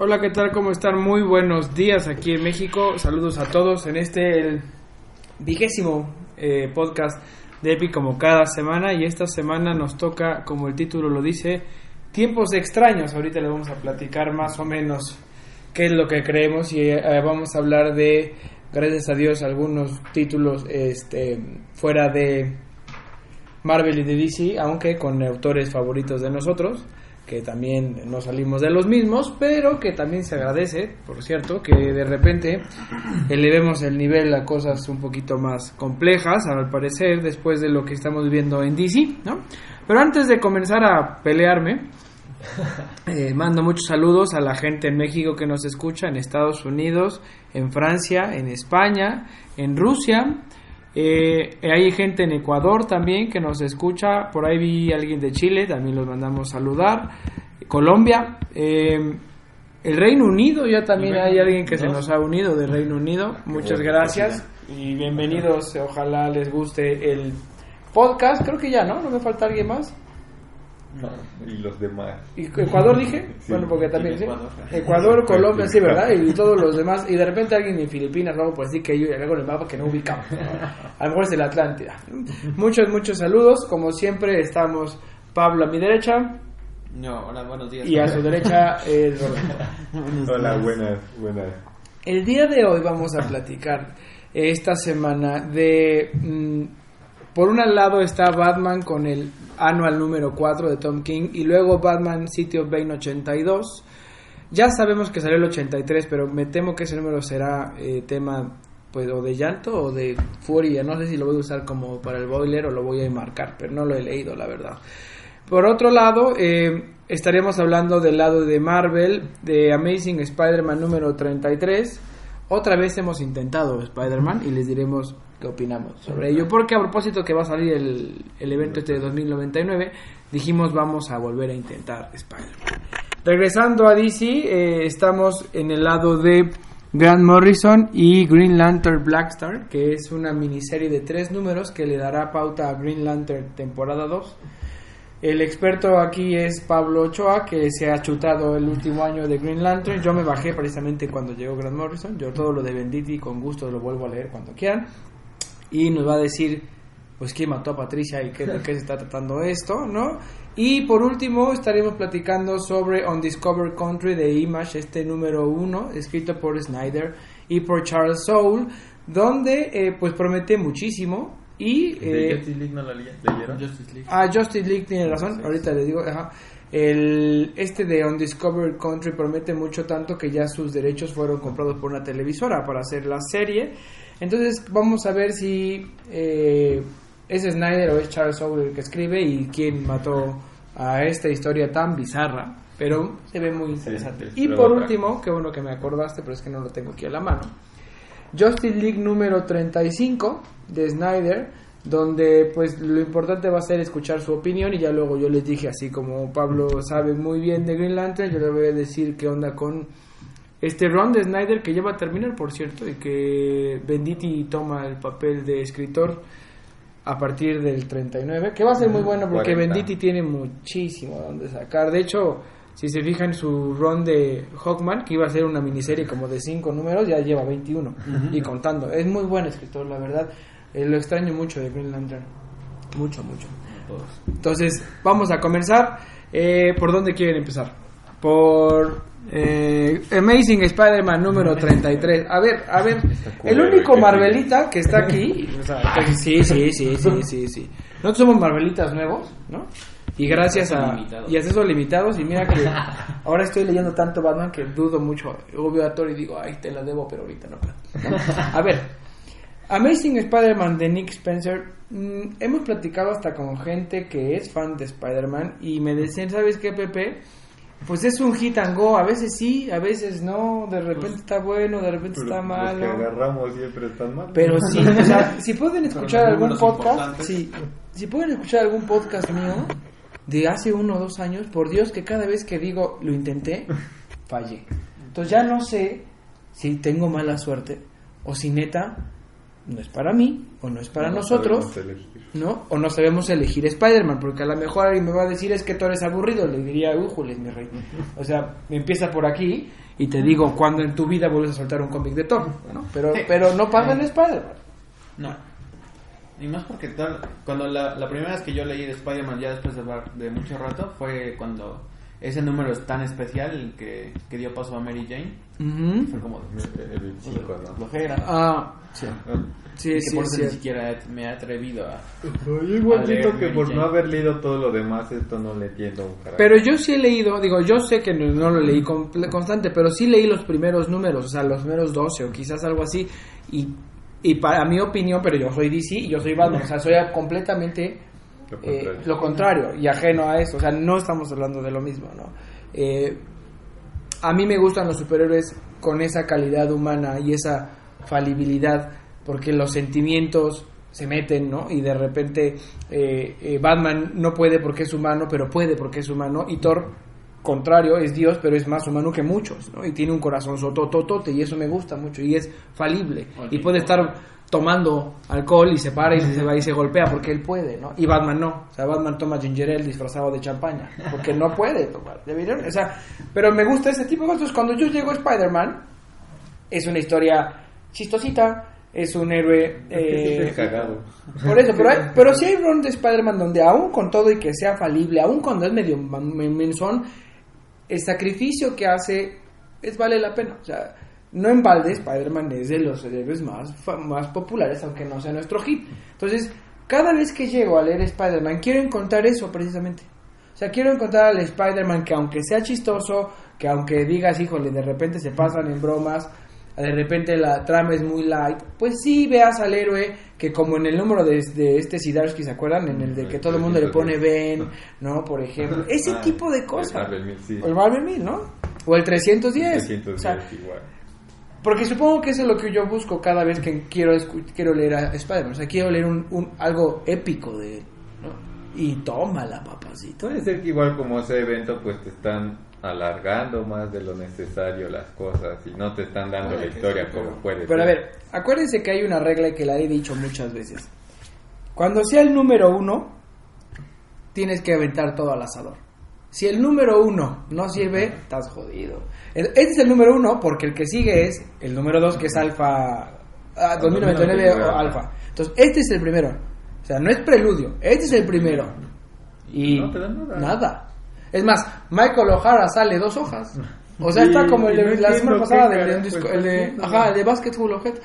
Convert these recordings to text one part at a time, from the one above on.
Hola, ¿qué tal? ¿Cómo están? Muy buenos días aquí en México. Saludos a todos en este vigésimo eh, podcast de Epic como cada semana y esta semana nos toca, como el título lo dice, tiempos extraños. Ahorita le vamos a platicar más o menos qué es lo que creemos y eh, vamos a hablar de, gracias a Dios, algunos títulos este, fuera de Marvel y de DC, aunque con autores favoritos de nosotros que también no salimos de los mismos, pero que también se agradece, por cierto, que de repente elevemos el nivel a cosas un poquito más complejas, al parecer, después de lo que estamos viendo en DC, ¿no? Pero antes de comenzar a pelearme, eh, mando muchos saludos a la gente en México que nos escucha, en Estados Unidos, en Francia, en España, en Rusia, eh, hay gente en Ecuador también que nos escucha. Por ahí vi a alguien de Chile, también los mandamos saludar. Colombia. Eh, el Reino Unido, ya también hay alguien que se nos ha unido del Reino Unido. Muchas gracias y bienvenidos. Ojalá les guste el podcast. Creo que ya, ¿no? ¿No me falta alguien más? Y los demás. ¿Y Ecuador dije? bueno, porque también, ¿sí? Ecuador, Colombia, sí, ¿verdad? Y todos los demás. Y de repente alguien en Filipinas, vamos por decir que yo algo en el mapa que no ubicamos. A lo mejor es el Atlántida. Muchos, muchos saludos. Como siempre, estamos Pablo a mi derecha. No, hola, buenos días. Y a su derecha, es Hola, buenas, buenas. El día de hoy vamos a platicar esta semana de... Mm, por un lado está Batman con el anual número 4 de Tom King y luego Batman City of Bane 82. Ya sabemos que salió el 83, pero me temo que ese número será eh, tema pues o de llanto o de furia. No sé si lo voy a usar como para el boiler o lo voy a enmarcar, pero no lo he leído, la verdad. Por otro lado, eh, estaríamos hablando del lado de Marvel, de Amazing Spider-Man número 33. Otra vez hemos intentado Spider-Man y les diremos qué opinamos sobre ello. Porque a propósito que va a salir el, el evento este de 2099, dijimos vamos a volver a intentar Spider-Man. Regresando a DC, eh, estamos en el lado de Grant Morrison y Green Lantern Black Star, que es una miniserie de tres números que le dará pauta a Green Lantern temporada 2. El experto aquí es Pablo Ochoa, que se ha chutado el último año de Green Lantern. Yo me bajé precisamente cuando llegó Grant Morrison. Yo todo lo de Venditti con gusto lo vuelvo a leer cuando quieran y nos va a decir pues quién mató a Patricia y qué, de qué se está tratando esto, ¿no? Y por último estaremos platicando sobre Undiscovered Country de Image, este número uno, escrito por Snyder y por Charles Soule, donde eh, pues promete muchísimo y... Eh, Justice League no la leyeron? Justice League. Ah, Justice League tiene razón, ahorita le digo, ajá. El, este de Undiscovered Country promete mucho tanto que ya sus derechos fueron comprados por una televisora para hacer la serie. Entonces vamos a ver si eh, es Snyder o es Charles Soule el que escribe y quién mató a esta historia tan bizarra. Pero se ve muy interesante. y por último, qué bueno que me acordaste, pero es que no lo tengo aquí a la mano. Justice League número 35 de Snyder, donde pues lo importante va a ser escuchar su opinión y ya luego yo les dije, así como Pablo sabe muy bien de Green Lantern, yo le voy a decir qué onda con este Ron de Snyder que ya va a terminar, por cierto, y que Benditti toma el papel de escritor a partir del 39, que va a ser muy bueno porque 40. Benditti tiene muchísimo donde sacar. De hecho, si se fijan su Ron de Hawkman, que iba a ser una miniserie como de 5 números, ya lleva 21 y contando. Es muy buen escritor, la verdad. Eh, lo extraño mucho de Green Lantern. Mucho, mucho. Entonces, vamos a comenzar. Eh, ¿Por dónde quieren empezar? Por eh, Amazing Spider-Man número 33. A ver, a ver, el único Marvelita que está aquí. O sea, sí, sí, sí, sí, sí, sí. Nosotros somos Marvelitas nuevos, ¿no? Y gracias Acceso a... limitado. Y accesos limitados. Y mira que ahora estoy leyendo tanto Batman que dudo mucho. Luego veo a Thor y digo, ay, te la debo, pero ahorita no. A ver, Amazing Spider-Man de Nick Spencer. mm, hemos platicado hasta con gente que es fan de Spider-Man y me decían, ¿sabes qué, Pepe? Pues es un hit and go, a veces sí, a veces no, de repente está bueno, de repente está Pero Los que malo. agarramos siempre están mal. Pero sí, o sea, si pueden escuchar algún podcast, sí, si pueden escuchar algún podcast mío de hace uno o dos años, por Dios que cada vez que digo lo intenté, fallé. Entonces ya no sé si tengo mala suerte o si neta no es para mí o no es para No nosotros. ¿no? O no sabemos elegir Spider-Man, porque a lo mejor alguien me va a decir es que tú eres aburrido, le diría, újules, mi rey. O sea, empieza por aquí y te digo cuando en tu vida vuelves a soltar un cómic de Thor, ¿no? Pero, pero no pasa en Spider-Man. No. Y más porque tal, cuando la, la primera vez que yo leí de Spider-Man ya después de, de mucho rato fue cuando ese número es tan especial el que, que dio paso a Mary Jane. Ujú. Fue como El 25, ¿no? flojera. Ah, sí. Sí, Y que sí, por es eso ni cierto. siquiera me he atrevido a... Yo que Mary por Jane. no haber leído todo lo demás, esto no le entiendo un carajo. Pero yo sí he leído, digo, yo sé que no, no lo leí comple- constante, pero sí leí los primeros números, o sea, los primeros 12 o quizás algo así. Y, y para mi opinión, pero yo soy DC y yo soy Batman, o sea, soy completamente Lo eh, contrario. lo contrario y ajeno a eso. O sea, no estamos hablando de lo mismo, ¿no? Eh, a mí me gustan los superhéroes con esa calidad humana y esa falibilidad, porque los sentimientos se meten, ¿no? Y de repente eh, eh, Batman no puede porque es humano, pero puede porque es humano, y Thor, contrario, es Dios, pero es más humano que muchos, ¿no? Y tiene un corazón sotototote, y eso me gusta mucho, y es falible, y puede estar tomando alcohol y se para y se va y se golpea porque él puede, ¿no? Y Batman no, o sea, Batman toma ginger ale disfrazado de champaña, porque no puede tomar, ¿deberían? O sea, pero me gusta ese tipo de cosas. Cuando yo llego a Spider-Man, es una historia chistosita, es un héroe... Eh, cagado. por eso, pero, hay- pero sí hay run de Spider-Man donde aún con todo y que sea falible, aún cuando es medio menzón, el sacrificio que hace es vale la pena. O sea, no en balde, Spider-Man es de los héroes más, más populares, aunque no sea nuestro hit. Entonces, cada vez que llego a leer Spider-Man, quiero encontrar eso precisamente. O sea, quiero encontrar al Spider-Man que aunque sea chistoso, que aunque digas, híjole, de repente se pasan en bromas, de repente la trama es muy light, pues sí veas al héroe que como en el número de, de este Sidarsky, ¿se acuerdan? En el de que todo el mundo le pone Ben, ¿no? Por ejemplo, ese Ah, tipo de el cosas. Marvel Mil, sí. O el Marvel 1000, ¿no? O el 310. 310 O sea, igual. porque supongo que eso es lo que yo busco cada vez que quiero quiero leer a Spider-Man. O sea, quiero leer un, un- algo épico de él, ¿no? Y tómala, papacito. Puede ser que igual como ese evento pues te están alargando más de lo necesario las cosas y no te están dando la historia como puede Pero a ser. ver, acuérdense que hay una regla que la he dicho muchas veces. Cuando sea el número uno, tienes que aventar todo al asador. Si el número uno no sirve, estás jodido. Este es el número uno porque el que sigue es el número dos que es alfa ah, 2099 o alfa. Entonces, este es el primero. O sea, no es preludio, este es el primero. Y No te dan nada. nada. Es más, Michael O'Hara sale dos hojas. O sea, Y- está como el de no la semana pasada del- disco- está el de, ajá, el de Basketball Objet.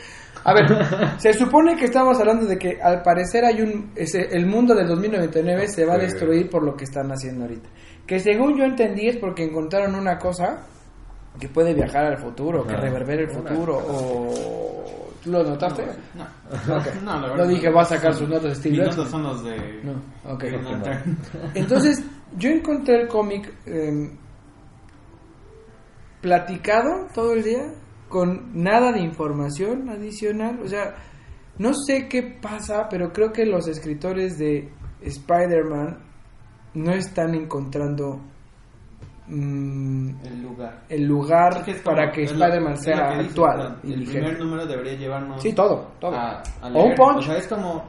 A ver, se supone que estamos hablando de que al parecer hay un ese- el mundo del 2099 se va a destruir por lo que están haciendo ahorita. Que según yo entendí es porque encontraron una cosa que puede viajar al futuro, que Ajá. reverber el futuro o ¿tú lo notaste? No, Ok. no, la verdad. No dije, va a sacar sus notas de Steve Mis notas son los de... No, ok. Entonces, yo encontré el cómic eh, platicado todo el día, con nada de información adicional. O sea, no sé qué pasa, pero creo que los escritores de Spider-Man no están encontrando mm, El lugar. el Es para que Spider-Man sea que actual El primer número debería llevarnos Sí, todo, todo. a, a O leer. un punch. O sea, es como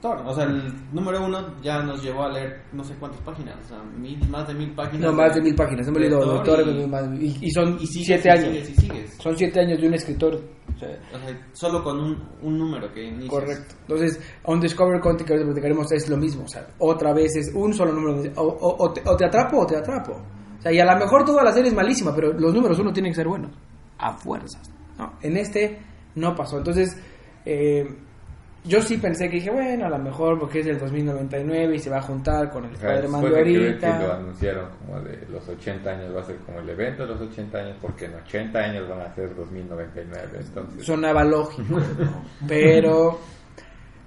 Thor. O sea, el número uno ya nos llevó a leer no sé cuántas páginas. O sea, mil, más de mil páginas. no, más de mil páginas. Hemos leído Thor Thor y- y, más- y- y son y sigues, siete años. Sigues, y sigues. Son siete años de un escritor. o sea, O sea, solo con un, un número que inicias. Correcto. Entonces, On Discover Content que ahorita platicaremos es lo mismo. O sea, otra vez es un solo número. o te, o te atrapo o te atrapo. O sea, y a lo mejor toda la serie es malísima, pero los números uno tienen que ser buenos. A fuerzas. ¿no? En este no pasó. Entonces, eh, yo sí pensé que dije, bueno, a lo mejor porque es del 2099 y se va a juntar con el Spider-Man de ahorita. que lo anunciaron como de los 80 años va a ser como el evento de los 80 años porque en 80 años van a ser 2099 entonces sonaba lógico, ¿no? pero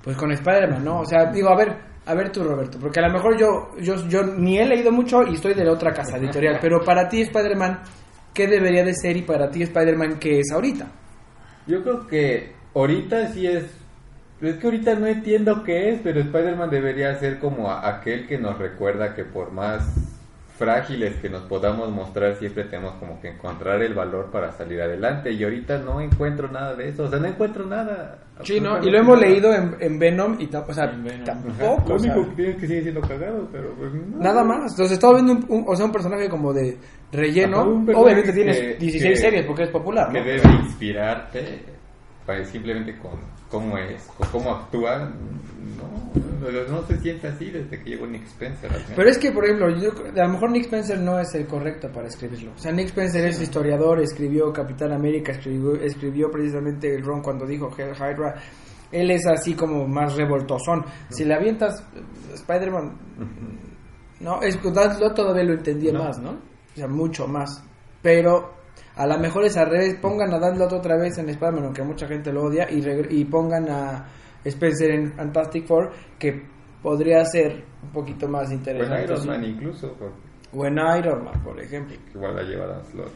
pues con Spider-Man, ¿no? O sea, digo, a ver, a ver tú, Roberto, porque a lo mejor yo, yo, yo ni he leído mucho y estoy de la otra casa editorial, pero para ti Spider-Man, ¿qué debería de ser y para ti Spider-Man qué es ahorita? yo creo que ahorita sí es es que ahorita no entiendo qué es pero Spider-Man debería ser como a- aquel que nos recuerda que por más frágiles que nos podamos mostrar siempre tenemos como que encontrar el valor para salir adelante y ahorita no encuentro nada de eso o sea no encuentro nada Sí, ¿no? Y lo hemos nada. leído en, en Venom y o sea, En Venom. Ajá. tampoco. Lo o sea, único que tiene es que sigue siendo cagado, pero pues no. Nada más. Entonces estaba viendo un, un- o sea, un personaje como de relleno. Obviamente tienes que- 16 que- series porque es popular, que ¿no? debe inspirarte simplemente con cómo es, con cómo actúa. No, no, no se siente así desde que llegó Nick Spencer. al. Pero es que, por ejemplo, yo, a lo mejor Nick Spencer no es el correcto para escribirlo. O sea, Nick Spencer es historiador, escribió Capitán América, escribió, escribió precisamente el Ron cuando dijo Hail Hydra. Él es así como más revoltosón. Si le avientas eh, Spider-Man, no, es yo todavía lo entendía No. más, ¿no? O sea, mucho más. Pero a lo mejor es al revés. Pongan a Dan otra vez en Spider-Man, aunque mucha gente lo odia, y, y pongan a Spencer en Fantastic Four, que podría ser un poquito más interesante. Iron sí. Man incluso, O en Iron Man, por ejemplo. igual la lleva Dan Slott.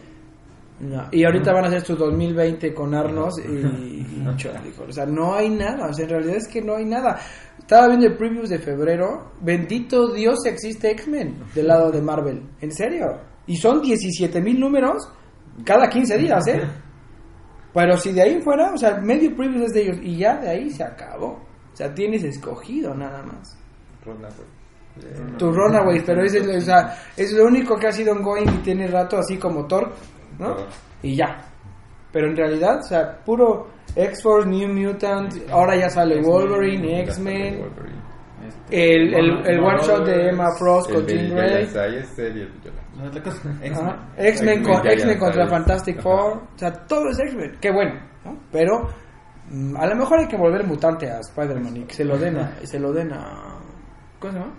No, Y ahorita van a hacer su 2020 con Arnos y, y O sea, no hay nada. O sea, en realidad es que no hay nada. Estaba viendo el previews de febrero. Bendito Dios existe X-Men del lado de Marvel. En serio. Y son 17 mil números cada 15 días, ¿eh? Pero si de ahí fuera, o sea, medio previews es de ellos. Y ya de ahí se acabó. O sea, tienes escogido nada más. Rona, güey. Tu Runaways, pero es, el- o sea, es lo único que ha sido ongoing y tiene rato así como Thor, ¿no? Y ya. Pero en realidad, o sea, puro X-Force, New Mutant, ahora ya sale Wolverine, X-Men. Este, el, el, el one shot de Emma Frost con de Jean X-Men. X-Men con- X-Men X-Men contra Fantastic. Four, o sea, todo es X-Men, qué bueno, ¿no? Pero mm, a lo mejor hay que volver mutante a Spider-Man y que se lo den a, se lo den a ¿cómo se llama?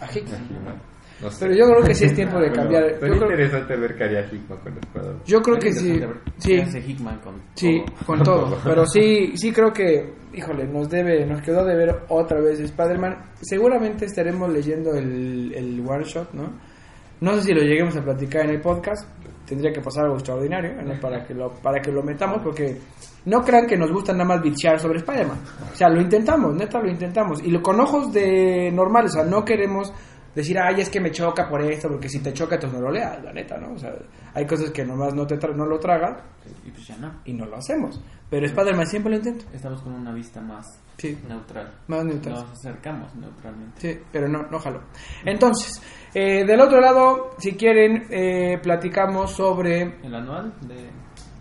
A Hickman. No sé. Pero yo creo que sí es tiempo de cambiar. Sería Yo creo, interesante ver qué haría Hickman con el escuadrón. yo creo que sí, ver sí, hace Hickman con sí, todo. con todo. Pero sí, sí creo que, híjole, nos debe, nos quedó de ver otra vez Spider-Man. Seguramente estaremos leyendo el, el one shot, ¿no? No sé si lo lleguemos a platicar en el podcast. Tendría que pasar algo extraordinario ¿no? para que lo para que lo metamos porque no crean que nos gusta nada más bichear sobre Spider-Man. O sea, lo intentamos, neta lo intentamos y lo con ojos de normales, o sea, no queremos decir, "Ay, es que me choca por esto", porque si te choca entonces no lo leas, la neta, ¿no? O sea, hay cosas que nomás no te tra- no lo tragas Y pues ya no. y no lo hacemos. Pero Spider-Man siempre lo intento. Estamos con una vista más Sí, neutral. más neutral. Nos acercamos neutralmente. Sí, pero no, no jaló. Entonces, eh, del otro lado, si quieren, eh, platicamos sobre... El anual de...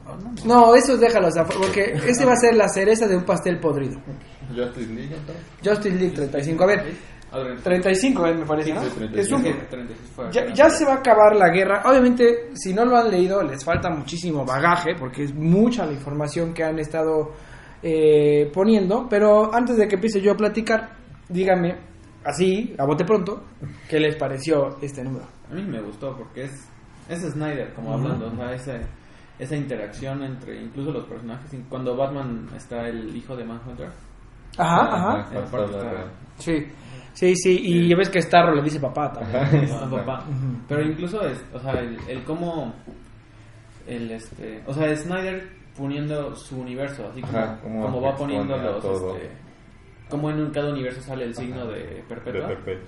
oh, no, no. No, esos déjalos, afu- porque ese va a ser la cereza de un pastel podrido. Justice League, entonces. Justice League 35, a ver, A ver, 35 eh, me parece, ¿no? Sí, 35. Es un- es que 36 fue ya, se va a acabar la guerra. Obviamente, si no lo han leído, les falta muchísimo bagaje, porque es mucha la información que han estado eh, poniendo. Pero antes de que empiece yo a platicar, díganme, así, a bote pronto, ¿qué les pareció este número? A mí me gustó porque es, es Snyder, como hablando, o sea, ese- esa interacción entre incluso los personajes. Cuando Batman está el hijo de Manhunter, Ajá, ajá. Ajá, Sí, sí, sí. Y ya ves que Starro le dice papá también. está papá. Pero incluso, es, o sea, el, el cómo, el este, o sea, Snyder poniendo su universo, así como, Ajá, como como va poniendo los, este, como en cada universo sale el signo de De Perpetua. Perpetua.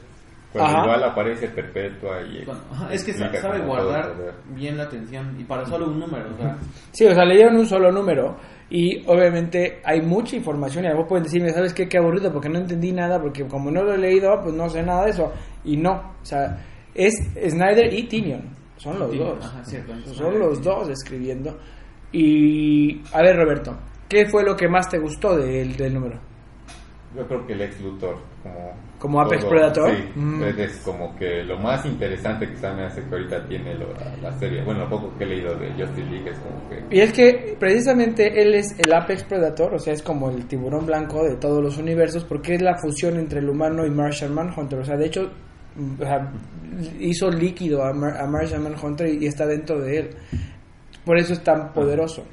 Cuando Ajá. igual aparece Perpetua y. Bueno, ajá, es que sabe guardar bien la atención y para solo un número, o sea, Sí, o sea, le dieron un solo número y obviamente hay mucha información y a lo mejor pueden decirme, ¿sabes qué? Qué aburrido porque no entendí nada, porque como no lo he leído, pues no sé nada de eso. Y no, o sea, es Snyder y Tinion, son los Tinion, dos. ajá, cierto, son Snyder los dos escribiendo. Y, a ver Roberto, ¿qué fue lo que más te gustó del, del número? Yo creo que el ex Luthor como como Apex todo, Predator sí, Mm. es, como que lo más interesante que me hace que ahorita tiene lo- la, la serie bueno lo poco que he leído de Justice League es como que Y es que precisamente él es el Apex Predator, o sea, es como el tiburón blanco de todos los universos, porque es la fusión entre el humano y Martian Manhunter. O sea, de hecho, mm, o sea, hizo líquido a, Mar- a Martian Manhunter y, y está dentro de él. Por eso es tan poderoso.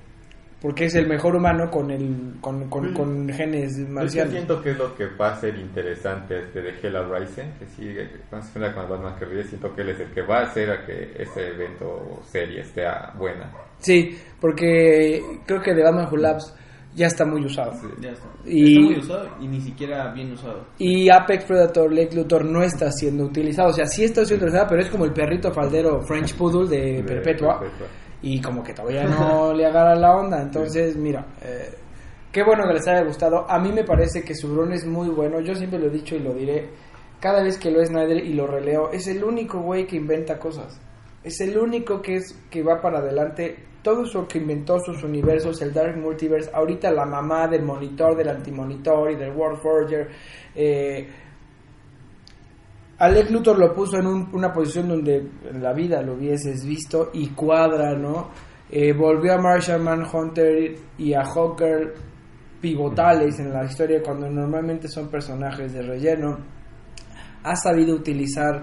Porque es el mejor humano con el con, con, con genes Yo marcianos. siento que es lo que va a ser interesante este de Hella Rising, que sigue cuando se enfrenta con Batman que ríe, siento que él es el que va a hacer a que ese evento o serie esté buena. Sí, porque creo que The Batman Who Laughs ya está muy usado. Ya está. Y- Está muy usado y ni siquiera bien usado. Y Apex Predator Lex Luthor no está siendo utilizado. O sea, sí está siendo utilizado, pero es como el perrito faldero French Poodle de, De Perpetua. Perpetua. Y como que todavía no le agarra la onda. Entonces, mira, eh, qué bueno que les haya gustado. A mí me parece que su run es muy bueno. Yo siempre lo he dicho y lo diré. Cada vez que lo es Snyder y lo releo, es el único güey que inventa cosas. Es el único que es que va para adelante. Todo eso que inventó sus universos, el Dark Multiverse, ahorita la mamá del monitor, del antimonitor y del World Forger. Eh, Alex Luthor lo puso en un- una posición donde en la vida lo hubieses visto y cuadra, ¿no? Eh, volvió a Martian Manhunter y a Hawker pivotales en la historia cuando normalmente son personajes de relleno. Ha sabido utilizar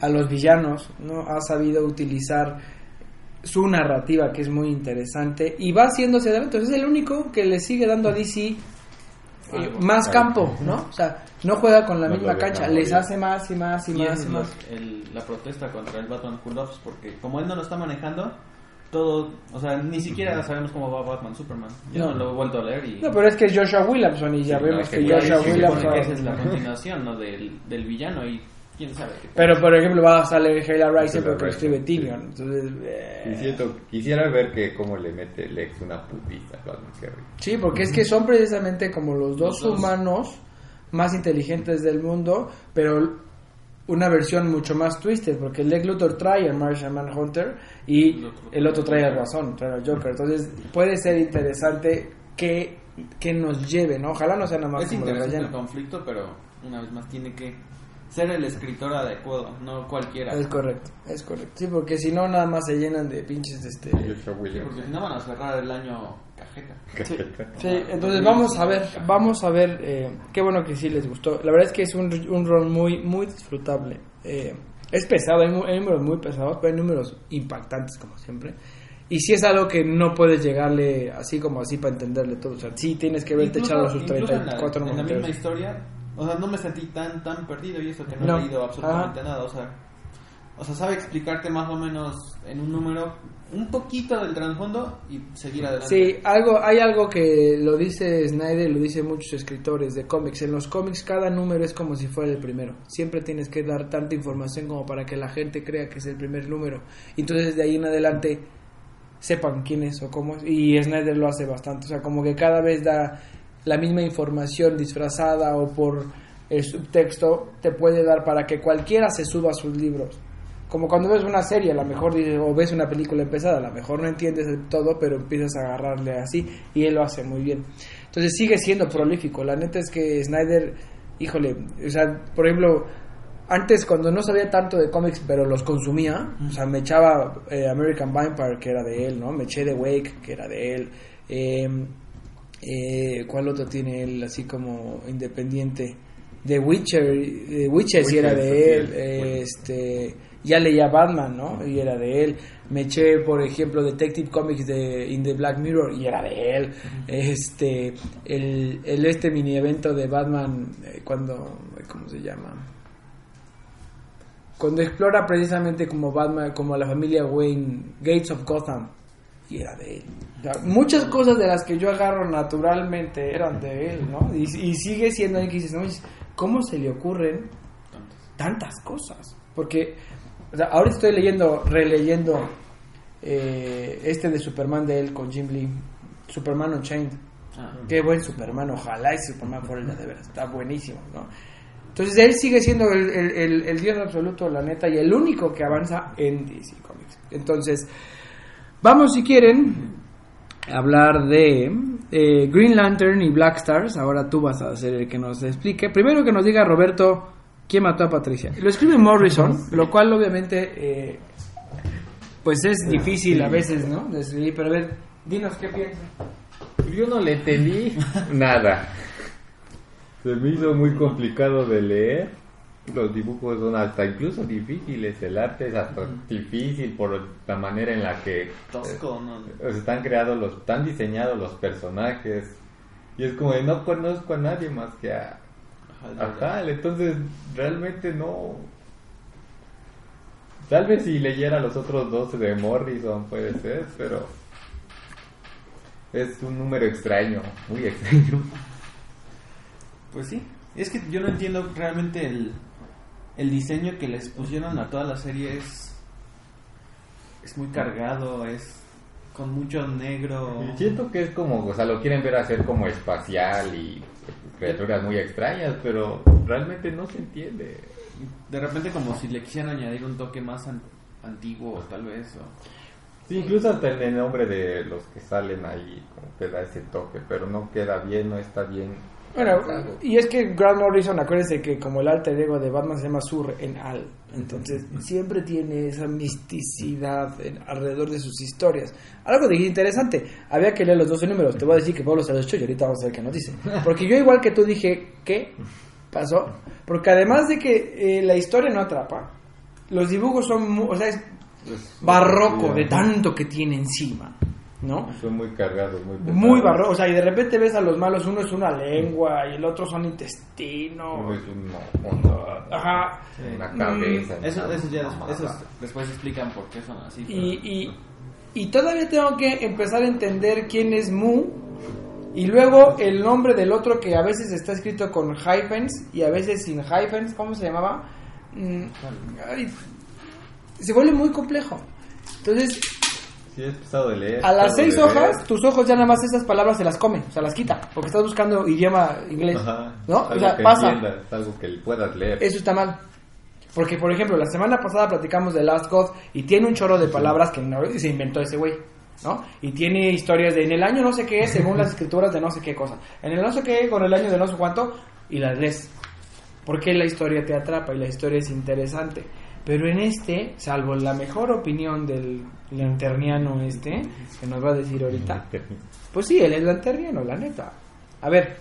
a los villanos, ¿no? Ha sabido utilizar su narrativa que es muy interesante y va haciéndose adelante. Es el único que le sigue dando a DC eh, Algo. más campo, ¿no? O sea, no juega con la No misma cancha, morir. les hace más y más y, Y más y es más. la, el- la protesta contra el Batman Who Loves, porque como él no lo está manejando, todo, o sea, ni siquiera sabemos cómo va Batman Superman. Yo No. no, lo he vuelto a leer y... No, pero es que es Joshua Williamson y ya Sí, vemos no, que Joshua Williamson... es la continuación, ¿no? Del, del villano y quién sabe qué Pero por ejemplo va a salir Hela Rising porque lo escribe sí. Tyrion. Entonces, eh, Y siento- quisiera ver que cómo le mete Lex una putita a. Sí, porque es que son precisamente como los dos Los dos. humanos más inteligentes del mundo, pero una versión mucho más twisted, porque Lex Luthor trae al Martian Manhunter y El otro el otro trae al Guasón, trae al Joker. Entonces puede ser interesante que, que nos lleve, ¿no? Ojalá no sea nada más Es como interesante el conflicto, pero una vez más tiene que ser el escritor adecuado, no cualquiera. Es correcto, es correcto. Sí, porque si no nada más se llenan de pinches este Sí, porque si no van a cerrar el año cajeta. Sí, sí, entonces vamos a ver, vamos a ver, eh, qué bueno que sí les gustó. La verdad es que es un, un rol muy, muy disfrutable. Eh, es pesado, hay, números muy pesados, pero hay números impactantes como siempre. Y sí es algo que no puedes llegarle así como así para entenderle todo. O sea, sí tienes que verte Incluso- echado sus en la- 34 en la, números. misma historia, o sea, no me sentí tan tan perdido y eso que no, No. he leído absolutamente Ajá. nada, o sea, o sea, sabe explicarte más o menos en un número un poquito del trasfondo y seguir adelante. Sí, algo, hay algo que lo dice Snyder, lo dicen muchos escritores de cómics. En los cómics cada número es como si fuera el primero. Siempre tienes que dar tanta información como para que la gente crea que es el primer número. Y entonces de ahí en adelante sepan quién es o cómo es. Y Snyder lo hace bastante. O sea, como que cada vez da la misma información disfrazada o por el subtexto te puede dar para que cualquiera se suba a sus libros. Como cuando ves una serie, a lo mejor o ves una película empezada, a lo mejor no entiendes del todo, pero empiezas a agarrarle así y él lo hace muy bien. Entonces sigue siendo prolífico. La neta es que Snyder, híjole, o sea, por ejemplo, antes cuando no sabía tanto de cómics, pero los consumía, o sea, me echaba eh, American Vampire, que era de él, ¿no? Me eché The Wake, que era de él. Eh, eh, ¿Cuál otro tiene él así como independiente? The Witcher, The Witcher sí era de él. eh, este, ya leía Batman, ¿no? Y era de él. Me eché, por ejemplo, Detective Comics de In the Black Mirror y era de él. Este, el, el este mini evento de Batman eh, cuando, ¿cómo se llama? Cuando explora precisamente como Batman, como la familia Wayne, Gates of Gotham, y era de él. O sea, muchas cosas de las que yo agarro naturalmente eran de él, ¿no? Y, y sigue siendo alguien que dices, no, ¿cómo se le ocurren tantas cosas? Porque o sea, ahora estoy leyendo, releyendo eh, este de Superman de él con Jim Lee, Superman Unchained. Ah, Qué buen Superman, ojalá ese Superman fuera el de de veras, está buenísimo, ¿no? Entonces él sigue siendo el, el, el- el dios absoluto, la neta, y el único que avanza en DC Comics. Entonces, vamos si quieren a hablar de eh, Green Lantern y Black Stars. Ahora tú vas a ser el que nos explique. Primero que nos diga Roberto quién mató a Patricia. Lo escribe Morrison, lo cual obviamente eh, pues es difícil a veces, ¿no? De escribir, pero a ver, dinos qué piensas. Yo no le entendí nada. Se me hizo muy complicado de leer. Los dibujos son hasta incluso difíciles. El arte es hasta difícil por la manera en la que Tosco, ¿no? eh, están creados, los, están diseñados los personajes. Y es como de no conozco a nadie más que a, a Hal. Entonces realmente no. Tal vez si leyera los otros dos de Morrison puede ser, pero es un número extraño, muy extraño. Pues sí, es que yo no entiendo realmente el, el diseño que les pusieron a toda la serie es, es muy cargado, es con mucho negro. Siento que es como, o sea, lo quieren ver hacer como espacial y criaturas muy extrañas, pero realmente no se entiende. De repente como si le quisieran añadir un toque más an- antiguo tal vez. O... Sí, incluso hasta el nombre de los que salen ahí, como que da ese toque, pero no queda bien, no está bien. Bueno, y es que Grant Morrison, acuérdense que como el alter ego de Batman se llama Sur en Al, entonces siempre tiene esa misticidad en- alrededor de sus historias. Algo de interesante, había que leer los 12 números, te voy a decir que Pablo se los echó y ahorita vamos a ver qué nos dice. Porque yo igual que tú dije, ¿qué pasó? Porque además de que eh, la historia no atrapa, los dibujos son, o sea, es barroco de tanto que tiene encima, ¿no? Son muy cargados, muy pesados. Muy barroco, o sea, y de repente ves a los malos, uno es una lengua y el otro son intestinos. Uno es un mono, Ajá. una Mm, cabeza. Eso, una eso ya después explican por qué son así. pero- Y, y, y todavía tengo que empezar a entender quién es Mu. Y luego el nombre del otro que a veces está escrito con hyphens y a veces sin hyphens. ¿Cómo se llamaba? Mm, ay, se vuelve muy complejo. Entonces, Sí, es pesado de leer. a las seis hojas, tus ojos ya nada más esas palabras se las come, o sea, las quita, porque estás buscando idioma inglés. Ajá. ¿No? O sea, que pasa. entiendas, algo que puedas leer. Eso está mal. Porque, por ejemplo, la semana pasada platicamos de Last God y tiene un chorro de palabras que no, se inventó ese güey, ¿no? Y tiene historias de en el año no sé qué, según las escrituras de no sé qué cosa. En el no sé qué, con el año de no sé cuánto, y las lees. Porque la historia te atrapa y la historia es interesante. Pero en este, salvo la mejor opinión del lanterniano este, que nos va a decir ahorita, pues sí, él es lanterniano, la neta. A ver,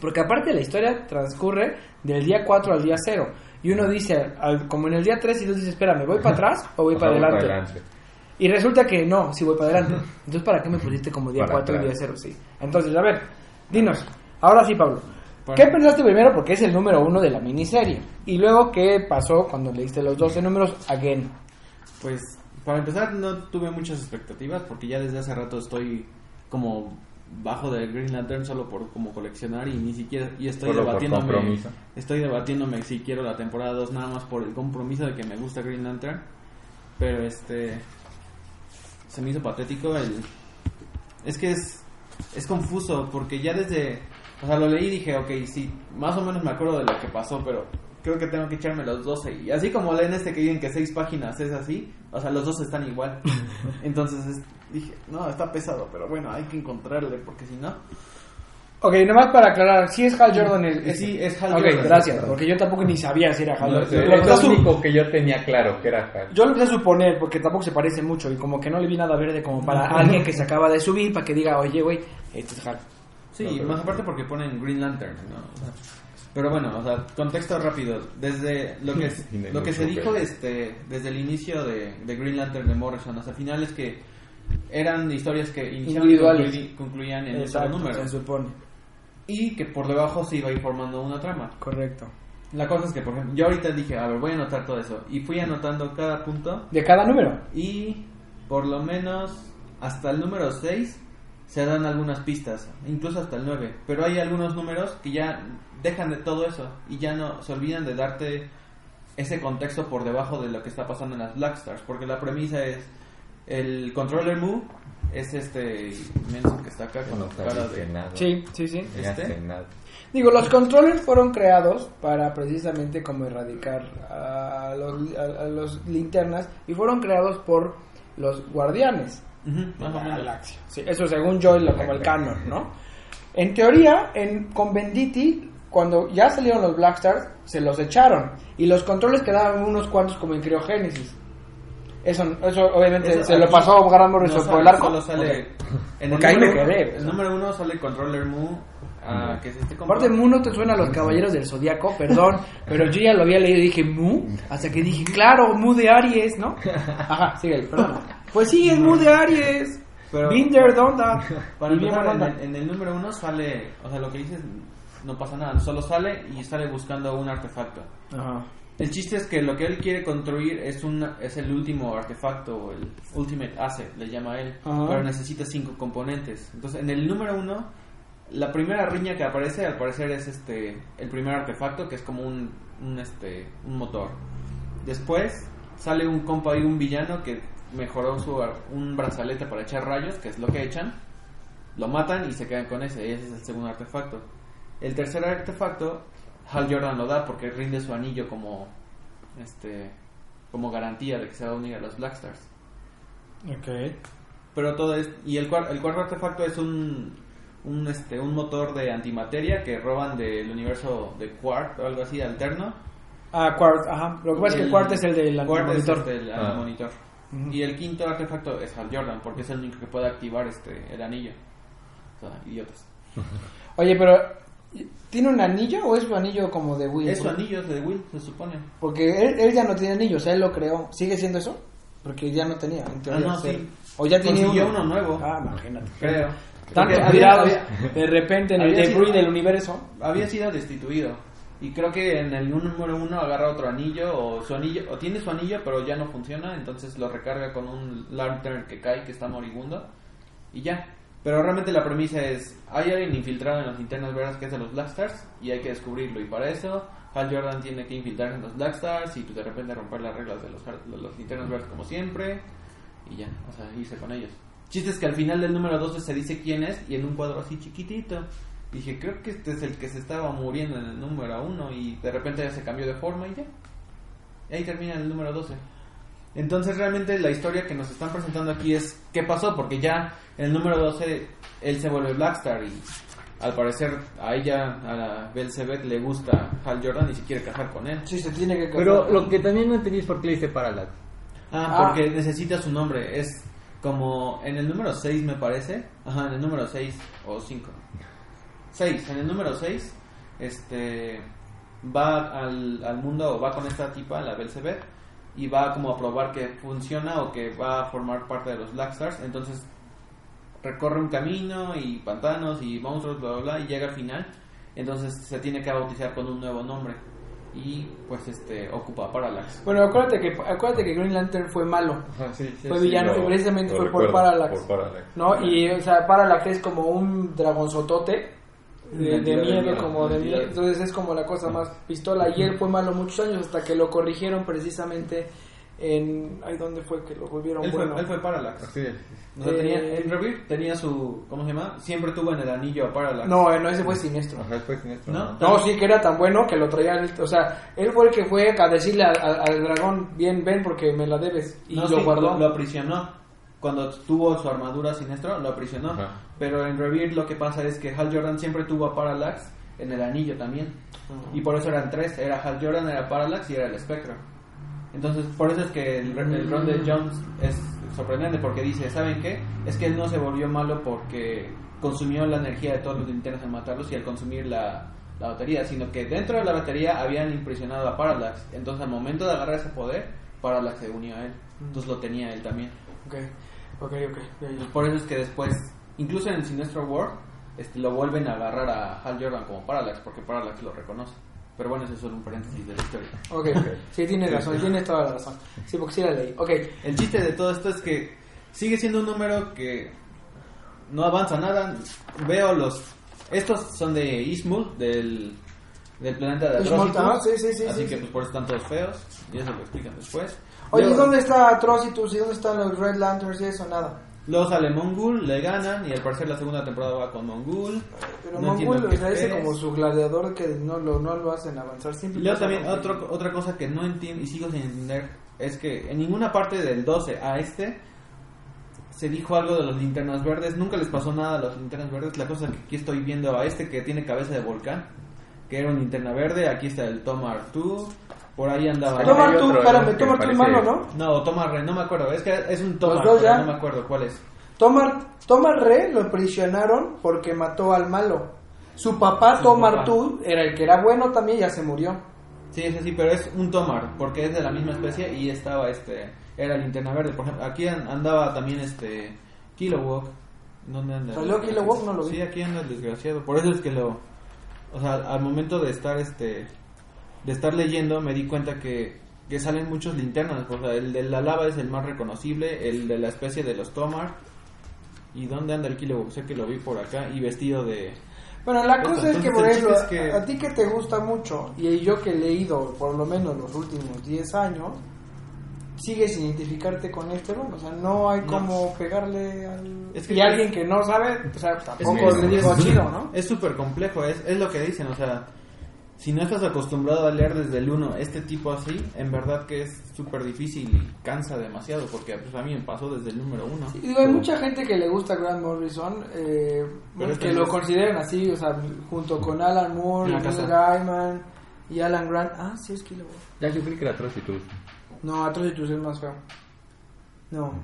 porque aparte la historia transcurre del día 4 al día 0. Y uno dice, al- como en el día 3, y tú dices, espera, ¿me voy para atrás o voy para voy adelante? adelante. Y resulta que no, si voy para adelante. Entonces, ¿para qué me pusiste como día Para 4 y día atrás. 0? Sí. Entonces, a ver, dinos, ahora sí, Pablo. Para- ¿Qué pensaste primero? Porque es el número uno de la miniserie. Y luego, ¿qué pasó cuando leíste los 12 números? Again. Pues para empezar no tuve muchas expectativas porque ya desde hace rato estoy como bajo de Green Lantern solo por como coleccionar y ni siquiera y estoy Solo por debatiéndome compromiso. estoy debatiéndome si quiero la temporada 2 nada más por el compromiso de que me gusta Green Lantern pero este se me hizo patético el es que es es confuso porque ya desde o sea lo leí y dije ok sí más o menos me acuerdo de lo que pasó pero creo que tengo que echarme los 12 y así como leen este que dicen que seis páginas es así o sea los dos están igual entonces es- dije no está pesado pero bueno hay que encontrarle porque si no Ok, nomás para aclarar, sí es Hal Jordan el... Eh, sí, es Hal Ok, Jordan. gracias, porque yo tampoco ni sabía si era Hal No, Jordan. Lo es único que yo tenía claro, que era Hal. Yo lo empecé a suponer porque tampoco se parece mucho y como que no le vi nada verde como para alguien que se acaba de subir para que diga, oye, güey, este es Hal. Sí, No, más aparte porque ponen Green Lantern, ¿no? O sea, pero bueno, o sea, contexto rápido. Desde lo que, lo que se dijo este, desde el inicio de, de Green Lantern de Morrison hasta final es que eran historias que inicialmente concluían en un Exacto, solo número. se supone. Y que por debajo se iba a ir formando una trama. Correcto. La cosa es que, por ejemplo, yo ahorita dije, a ver, voy a anotar todo eso. Y fui anotando cada punto De cada número. y por lo menos hasta el número 6 se dan algunas pistas, incluso hasta el 9. Pero hay algunos números que ya dejan de todo eso y ya no se olvidan de darte ese contexto por debajo de lo que está pasando en las Black Stars. Porque la premisa es: el controller Mu es este inmenso que está acá con No la cara dice de. nada. Sí, sí, sí. Este. nada. Digo, los controllers fueron creados para precisamente como erradicar a los, a- a los linternas y fueron creados por los guardianes. Ujú, más o menos. Galaxia. Sí, eso según yo, lo- como el canon, ¿no? En teoría, en, con Venditti, cuando ya salieron los Black Stars, se los echaron. Y los controles quedaban unos cuantos como en criogénesis. Eso, eso obviamente Eso se lo pasó Gran Morrison no por el arco. Solo sale. En Porque el ahí me número, quedé, El número uno sale Controller Mu. Ah, que es este Aparte, Mu no te suena a los caballeros del zodiaco, perdón, pero yo ya lo había leído y dije Mu, hasta que dije, claro, Mu de Aries, ¿no? Ajá, sigue, perdón. Pues sí, es Mu de Aries. Pero- Been there, done that. Para buena en, el, en el número uno sale. O sea, lo que dices no pasa nada. Solo sale y sale buscando un artefacto. Ajá. El chiste es que lo que él quiere construir es un es el último artefacto, o el ultimate asset, le llama él, Ajá. pero necesita cinco componentes. Entonces, en el número uno, la primera riña que aparece, al parecer es este el primer artefacto, que es como un, un este un motor. Después sale un compa y un villano que mejoró su un brazalete para echar rayos, que es lo que echan. Lo matan y se quedan con ese, y ese es el segundo artefacto. El tercer artefacto, Hal Jordan lo da porque rinde su anillo como este como garantía de que se va a unir a los Black Stars. Ok. Pero todo es y el, el cuarto artefacto es un un este un motor de antimateria que roban del universo de Quart o algo así alterno. Ah, Quart, ajá. Lo que pasa es que el Quart es el del Quart es monitor. este, el Ah. monitor. Y el quinto artefacto es Hal Jordan porque es el único que puede activar este el anillo. O sea, idiotas. Oye, pero ¿tiene un anillo o es su anillo como de Will? Es su anillo es de Will, se supone. Porque él, él ya no tiene anillo, o sea, él lo creó. ¿Sigue siendo eso? Porque ya no tenía, en teoría. Ah, no, o sea, sí. O ya tiene uno. uno nuevo. Ah, imagínate. Creo. Tantos había- de repente en el debris sido- del universo. había sido destituido. Y creo que en el número uno agarra otro anillo o su anillo o tiene su anillo pero ya no funciona. Entonces lo recarga con un lantern que cae que está moribundo. Y ya. Pero realmente la premisa es hay alguien infiltrado en las linternas verdes que es de los Black Stars y hay que descubrirlo. Y para eso Hal Jordan tiene que infiltrarse en los Black Stars y pues, de repente romper las reglas de los, de los linternas verdes como siempre. Y ya, o sea, irse con ellos. Chiste es que al final del número 12 se dice quién es y en un cuadro así chiquitito. Dije, creo que este es el que se estaba muriendo en el número 1 y de repente ya se cambió de forma y ya. Y ahí termina el número 12. Entonces realmente la historia que nos están presentando aquí es qué pasó, porque ya en el número 12 él se vuelve Blackstar y al parecer a ella, a la Belzebeth, le gusta Hal Jordan y se quiere casar con él. Sí, se tiene que casar. Pero lo que también no entendí es por qué le dice Parallax. Ah, Ah. porque necesita su nombre. Es como en el número 6 me parece. Ajá, en el número 6 o 5. 6, en el número 6 este va al, al mundo o va con esta tipa, la Belzebeth, y va como a probar que funciona o que va a formar parte de los Black Stars. Entonces recorre un camino y pantanos y monstruos, bla, bla, bla, y llega al final. Entonces se tiene que bautizar con un nuevo nombre. Y pues este ocupa Parallax. Bueno, acuérdate que, acuérdate que Green Lantern fue malo. Fue villano y precisamente fue por Parallax. Por Parallax. ¿No? Y, o sea, Parallax es como un dragonzotote de, de miedo, como de miedo. Entonces es como la cosa más pistola. Y él fue malo muchos años hasta que lo corrigieron precisamente en. Ay, ¿dónde fue que lo volvieron Él fue, bueno? él fue Parallax. Así es. O sea, Eh, tenía, en Rebirth tenía su. ¿Cómo se llama? Siempre tuvo en el anillo a Parallax. No, eh, no, ese fue siniestro. Ajá, fue siniestro. ¿No? No, sí, que era tan bueno que lo traía. él, O sea, él fue el que fue a decirle al, al- al dragón: Bien, ven porque me la debes. Y No, lo sí, guardó. Lo, lo aprisionó. Cuando tuvo su armadura siniestro, lo aprisionó. Ajá. Pero en Rebirth lo que pasa es que Hal Jordan siempre tuvo a Parallax en el anillo también. Y por eso eran tres: era Hal Jordan, era Parallax y era el espectro. Entonces, por eso es que el, el run de Jones es sorprendente porque dice: ¿Saben qué? Es que él no se volvió malo porque consumió la energía de todos los linternas en matarlos y al consumir la, la batería, sino que dentro de la batería habían impresionado a Parallax. Entonces, al momento de agarrar ese poder, Parallax se unió a él. Entonces, lo tenía él también. Ok, ok, ok. por eso es que después, incluso en Sinestro World, este, lo vuelven a agarrar a Hal Jordan como Parallax, porque Parallax lo reconoce. Pero bueno, ese es solo un paréntesis de la historia. Ok, sí, tienes razón, tienes toda la razón. Sí, porque sí la leí. Ok, El chiste de todo esto es que sigue siendo un número que no avanza nada. Veo los... Estos son de Ismul, del, del planeta de Atrocitus. sí, sí, sí, Así sí, que sí. pues por eso están todos feos. Y eso lo explican después. Oye, ¿y dónde está Atrocitus? ¿Y dónde están los Red Lanterns y eso? Nada. Luego sale Mongul, le ganan y al parecer la segunda temporada va con Mongul. Pero No Mongul, o sea, ese esperes. como su gladiador que no lo, no lo hacen avanzar. Siempre luego también otro, otra cosa que no entiendo y sigo sin entender es que en ninguna parte del 12 a este se dijo algo de los linternas verdes. Nunca les pasó nada a los linternas verdes. La cosa que aquí estoy viendo a este que tiene cabeza de volcán, que era un linterna verde. Aquí está el Tomar 2. Por ahí andaba. Hay Tomar tú, espérame, Tomar tu parece- mano, ¿no? No, Tomar Re, no me acuerdo. Es que es un Tomar, dos ya? no me acuerdo cuál es. Tomar, Tomar Re lo prisionaron porque mató al malo. Su papá, Su Tomar papá. tú, era el que era bueno también, ya se murió. Sí, es así, pero es un Tomar, porque es de la misma especie y estaba este. Era linterna verde. Por ejemplo, aquí an- andaba también este. Kilowog. ¿Dónde anda? ¿Salió Kilowog? No lo vi. Sí, aquí anda el desgraciado. Por eso es que lo. O sea, al momento de estar este. De estar leyendo, me di cuenta que, que salen muchos linternas. O sea, el de la lava es el más reconocible, el de la especie de los Tomar. ¿Y dónde anda el Kilowog? Sé que lo vi por acá y vestido de. Bueno, la cosa es que, por ejemplo, chiste es que- a, ti que te gusta mucho, y yo que he leído por lo menos los últimos 10 años, sigues sin identificarte con este hermano. O sea, no hay No. como pegarle al... Es que y alguien que no sabe, o sea, tampoco le digo chido, ¿no? Es súper complejo, es, es lo que dicen, o sea, si no estás acostumbrado a leer desde el 1 este tipo así, en verdad que es súper difícil y cansa demasiado, porque pues, a mí me pasó desde el número 1. Y digo, hay mucha gente que le gusta Grant Morrison, eh, Pero este que no lo es- consideran así, o sea, junto con Alan Moore, Neil. Gaiman y Alan Grant. Ah, sí, es que lo... Ya yo creí que era Atrocitus. No, Atrocitus es más feo. No,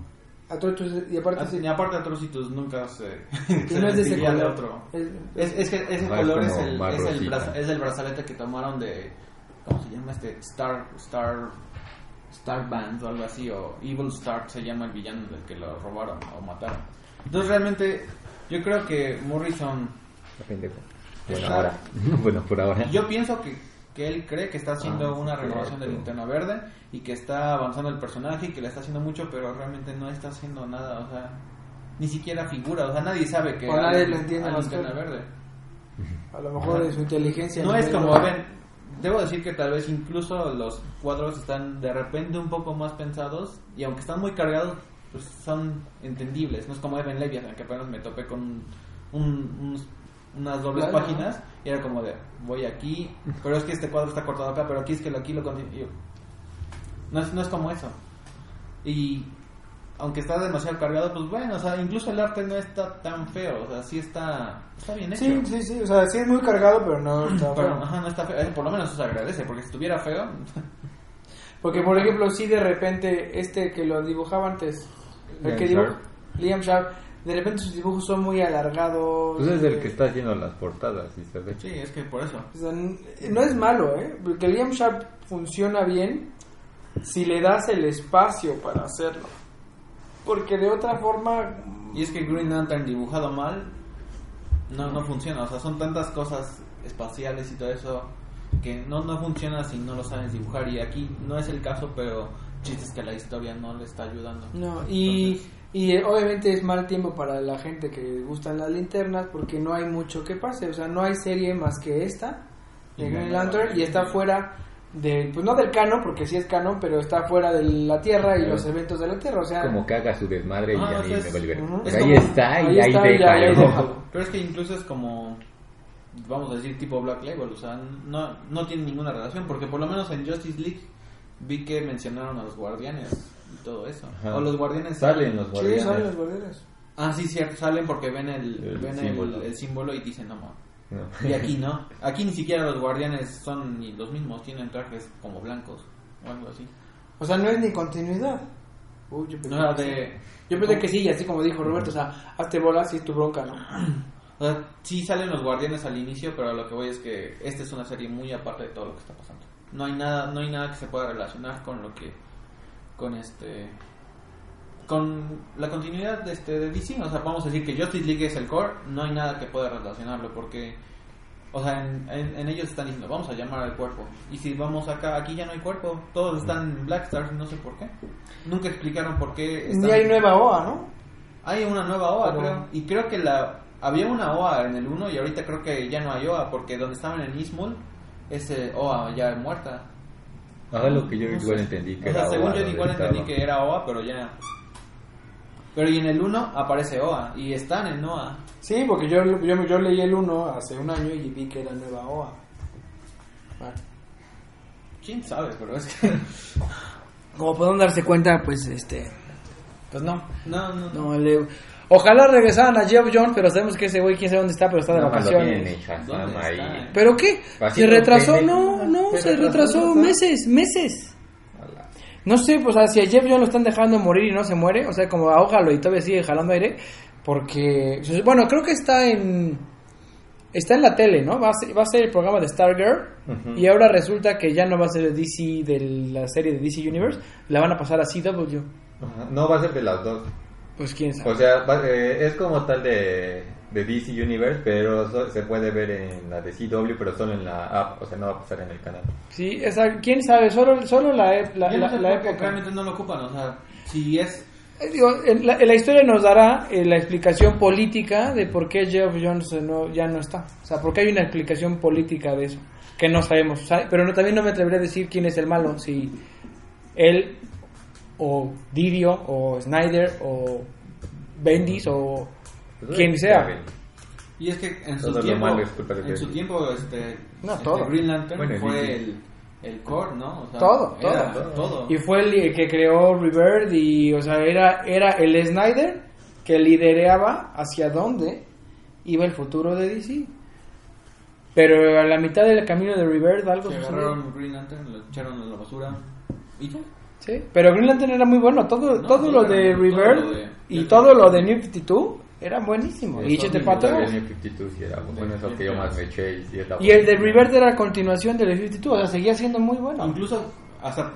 Atrocitus, y aparte sí. Y aparte Atrocitus nunca se, Y se no es de ese color. otro. Es- Es, es que ese No, es color es como el, es, el braza- es el brazalete que tomaron de, ¿cómo se llama este? Star, Star, Star Band o algo así, o Evil Star se llama el villano del que lo robaron o mataron. Entonces realmente yo creo que Morrison La pendejo. Bueno, Está- ahora. bueno, por ahora. Yo pienso que, que él cree que está haciendo Ah, una renovación de cierto. Linterna Verde y que está avanzando el personaje y que le está haciendo mucho, pero realmente no está haciendo nada, o sea, ni siquiera figura, o sea, nadie sabe que O nadie lo entiende él. Verde. A lo mejor de su inteligencia. No es como, ven, debo decir que tal vez incluso los cuadros están de repente un poco más pensados y aunque están muy cargados, pues son entendibles. No es como Evan Leviathan, que apenas me topé con un- un- unas dobles Claro. páginas y era como de, voy aquí, pero es que este cuadro está cortado acá, pero aquí es que aquí lo continúo. No es, no es como eso. Y aunque está demasiado cargado, pues bueno, o sea, incluso el arte no está tan feo, o sea, sí está, está bien hecho. Sí, sí, sí, o sea, sí es muy cargado, pero no está Pero, feo. ajá, no está feo. Por lo menos se agradece, porque si estuviera feo, Porque, por ejemplo, sí de repente, este que lo dibujaba antes, el Liam que dibuja, Sharp. Liam Sharp, de repente sus dibujos son muy alargados. Pues es el que está haciendo las portadas, y se ve. sí, es que por eso. o sea, no es malo, ¿eh? Porque Liam Sharp funciona bien si le das el espacio para hacerlo. Porque de otra forma... Y es que Green Lantern dibujado mal no, no funciona. O sea, son tantas cosas espaciales y todo eso que no, no funciona si no lo sabes dibujar. Y aquí no es el caso, pero chistes que la historia no le está ayudando. No, y, Entonces, y eh, obviamente es mal tiempo para la gente que gustan las linternas porque no hay mucho que pase, o sea, no hay serie más que esta de Green Lantern y está fuera de, pues no del canon, porque sí es canon, pero está fuera de la Tierra y los eventos de la Tierra, o sea, Como que haga su desmadre y Ah, a mí es- me vale ver. Pero Es ahí como- está y ahí ahí, está, y déjalo. Pero es que incluso es como, vamos a decir, tipo Black Label. O sea, no, no tiene ninguna relación. Porque por lo menos en Justice League vi que mencionaron a los guardianes y todo eso. Ajá. O los guardianes Salen los sí, guardianes. salen los guardianes. Ah, sí, cierto, salen porque ven el, El ven símbolo. El, el símbolo y dicen, no, ma". No. Y aquí no. Aquí ni siquiera los guardianes son ni los mismos, tienen trajes como blancos o algo así. O sea, no es ni continuidad. Uy, yo pensé, No era que, de. yo pensé que sí, y así como dijo Roberto, o sea, hazte bolas y es tu bronca, ¿no? O sea, sí salen los guardianes al inicio, pero a lo que voy es que esta es una serie muy aparte de todo lo que está pasando. No hay nada, no hay nada que se pueda relacionar con lo que. con este. Con la continuidad de este de DC. O sea, vamos a decir que Justice League es el core, no hay nada que pueda relacionarlo porque. O sea, en, en- en ellos están diciendo, vamos a llamar al cuerpo. Y si vamos acá, aquí ya no hay cuerpo. Todos están en Black Stars, no sé por qué. Nunca explicaron por qué. Ni están- hay nueva OA, ¿no? hay una nueva OA, Pero- creo. Y creo que la había una OA en el 1 y ahorita creo que ya no hay OA porque donde estaban en Ismul, ese OA ya muerta. Ajá, lo que yo No igual sé. entendí que O sea, era según OA yo igual entendí estaba. que era OA, pero ya. Pero y en el 1 aparece OA y están en OA. Sí, porque yo, yo, yo leí el 1 hace un año y vi que era nueva OA. Bueno. ¿Quién sabe? Pero es que. Como pueden darse cuenta, pues este Pues no. No, no, no. no le- Ojalá regresaran a Jeff Jones, pero sabemos que ese güey quién sabe dónde está, pero está de tienen vacaciones. ¿Pero qué? ¿Se retrasó? No, no, Se se retrasó, retrasó ¿no? meses, meses. No sé, pues, o sea, si a Jeff Jones lo están dejando morir y no se muere, o sea, como ahógalo y todavía sigue jalando aire, porque, bueno, creo que está en, está en la tele, ¿no? Va a ser, va a ser el programa de Stargirl Ujú. y ahora resulta que ya no va a ser de DC, de la serie de DC Universe, la van a pasar a CW. No va a ser de las dos. Pues quién sabe. O sea, va- eh, es como tal de, de DC Universe, pero so- se puede ver en la de CW, pero solo en la app, o sea, no va a pasar en el canal. Sí, esa, quién sabe, solo, solo la, ep- la, la- sé la época. realmente no lo ocupan, o sea, si es... Eh, Digo, en la, en la historia nos dará eh, la explicación política de por qué Jeff Jones no, ya no está. O sea, porque hay una explicación política de eso, que no sabemos. O sea, pero no, también no me atrevería a decir quién es el malo, si él o Didio o Snyder o Bendis o quien eh, sea. Y es que en su Todo tiempo, malo es culpa de en su tiempo, este, No, este todo. Green Lantern Bueno, fue Disney. el, el core, ¿no? O sea, Todo, era todo. todo. Y fue el que creó Rebirth y, o sea, era, era el Snyder que lideraba hacia dónde iba el futuro de DC. Pero a la mitad del camino de Rebirth algo Se sucedió. agarraron Green Lantern, lo echaron a la basura y ya. Sí, pero Green Lantern era muy bueno. Todo, No, todo sí, lo de todo Rebirth lo de- y de- todo lo de New 52 era buenísimo. Sí, y échate para atrás. también el 52 sí era bueno, es lo que yo más me eché. Y, la el de. Rebirth era continuación del 52, o sea, seguía siendo muy bueno. Incluso, hasta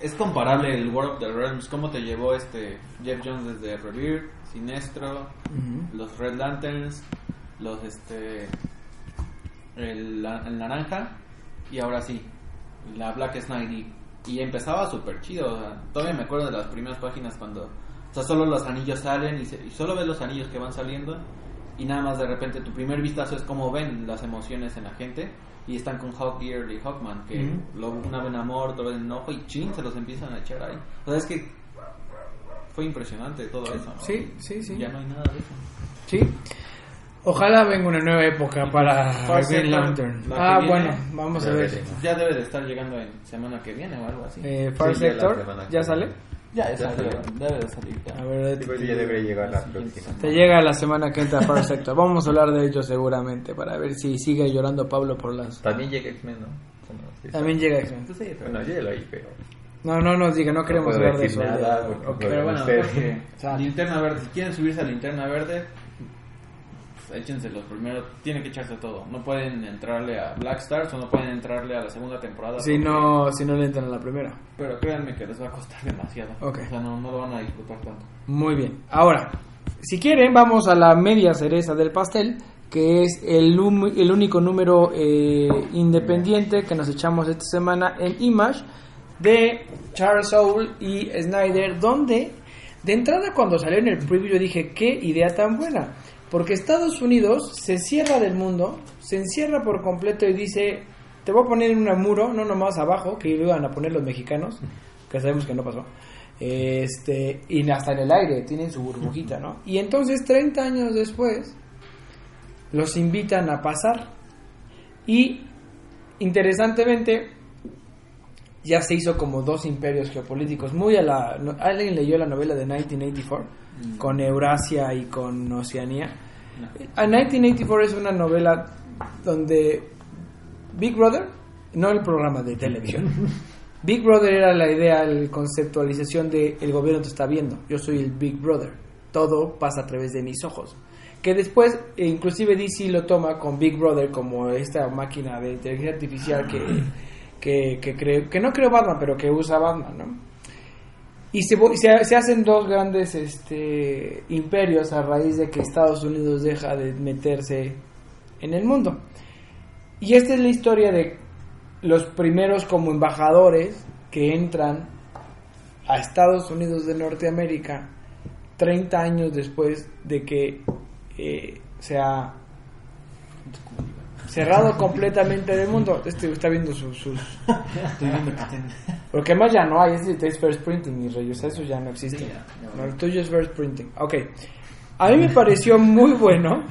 es comparable el War of the Realms, cómo te llevó este Jeff Jones desde Rebirth, Sinestro, Ujú. los Red Lanterns, los este el, la- el naranja y ahora sí, la Black Knight y, y empezaba súper chido, o sea, todavía me acuerdo de las primeras páginas cuando o sea, solo los anillos salen y, se- y solo ves los anillos que van saliendo y nada más de repente tu primer vistazo es como ven las emociones en la gente y están con Hawkgear y Hawkman que Ujú. lo, una ven amor, otro ven enojo y chin se los empiezan a echar ahí. O sea, es que fue impresionante todo eso. ¿no? Sí, sí, sí. Ya no hay nada de eso. Sí. Ojalá venga una nueva época para Far Green Sector, Lantern. Ah, viene, bueno, vamos a ya ver. Ya debe de estar llegando en semana que viene o algo así. Eh, Far Sí, Sector, ¿ya viene. sale? Ya, ya salió. Debe de salir ya. A ver, ya debería llegar la próxima. te llega la semana que entra Far Sector. Vamos a hablar de ello seguramente para ver si sigue llorando Pablo por las... También llega X-Men, ¿no? Sí, También llega X-Men. Sí, pero- Bueno, yo ya lo oí, pero. No, no nos diga, no queremos puedo hablar de eso. nada. Pero bueno, porque linterna verde, si quieren subirse a linterna verde, pues, échense los primeros, tienen que echarse todo. No pueden entrarle a Black Stars o no pueden entrarle a la segunda temporada. Si no, si no le entran a la primera. Pero créanme que les va a costar demasiado. Ok. O sea, no, no lo van a disfrutar tanto. Muy bien. Ahora, si quieren, vamos a la media cereza del pastel, que es el, hum- el único número eh, independiente que nos echamos esta semana en Image de Charles Soule y Snyder, donde de entrada cuando salió en el preview yo dije, qué idea tan buena. Porque Estados Unidos se cierra del mundo, se encierra por completo y dice, te voy a poner en un muro, no nomás abajo, que iban a poner los mexicanos, que sabemos que no pasó. Este, y hasta en el aire, tienen su burbujita, ¿no? Y entonces 30 años después los invitan a pasar. Y interesantemente ya se hizo como dos imperios geopolíticos, muy a la alguien leyó la novela de 1984 con Eurasia y con Oceanía. A 1984 es una novela donde Big Brother, no el programa de televisión. Big Brother era la idea, la conceptualización de el gobierno te está viendo. Yo soy el Big Brother. Todo pasa a través de mis ojos. Que después, e inclusive DC lo toma con Big Brother como esta máquina de inteligencia artificial que, que, que, cree- que no creó Batman, pero que usa Batman, ¿no? Y se, se, se hacen dos grandes este, imperios a raíz de que Estados Unidos deja de meterse en el mundo. Y esta es la historia de los primeros como embajadores que entran a Estados Unidos de Norteamérica 30 años después de que eh, se ha cerrado completamente del mundo. Este está viendo sus... sus Porque además ya no hay, es, es first printing, mis reyes, eso ya no existe. Sí, ya, ya No, el tuyo es first printing. Ok. A mí me pareció muy bueno,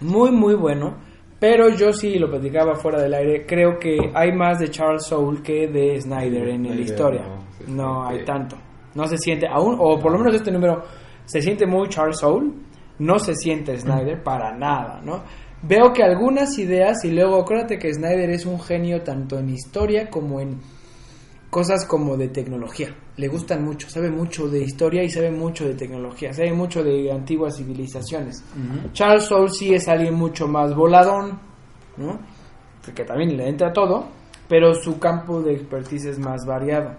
muy, muy bueno, pero yo sí lo platicaba fuera del aire. Creo que hay más de Charles Soule que de Snyder en la historia. no, hay tanto. No se siente aún, o por lo menos este número se siente muy Charles Soule, no se siente Snyder para nada, ¿no? Veo que algunas ideas, y luego acuérdate que Snyder es un genio tanto en historia como en cosas como de tecnología. Le gustan mucho, sabe mucho de historia y sabe mucho de tecnología, sabe mucho de antiguas civilizaciones. Charles Soule sí es alguien mucho más voladón, ¿no? Que también le entra todo, pero su campo de expertise es más variado.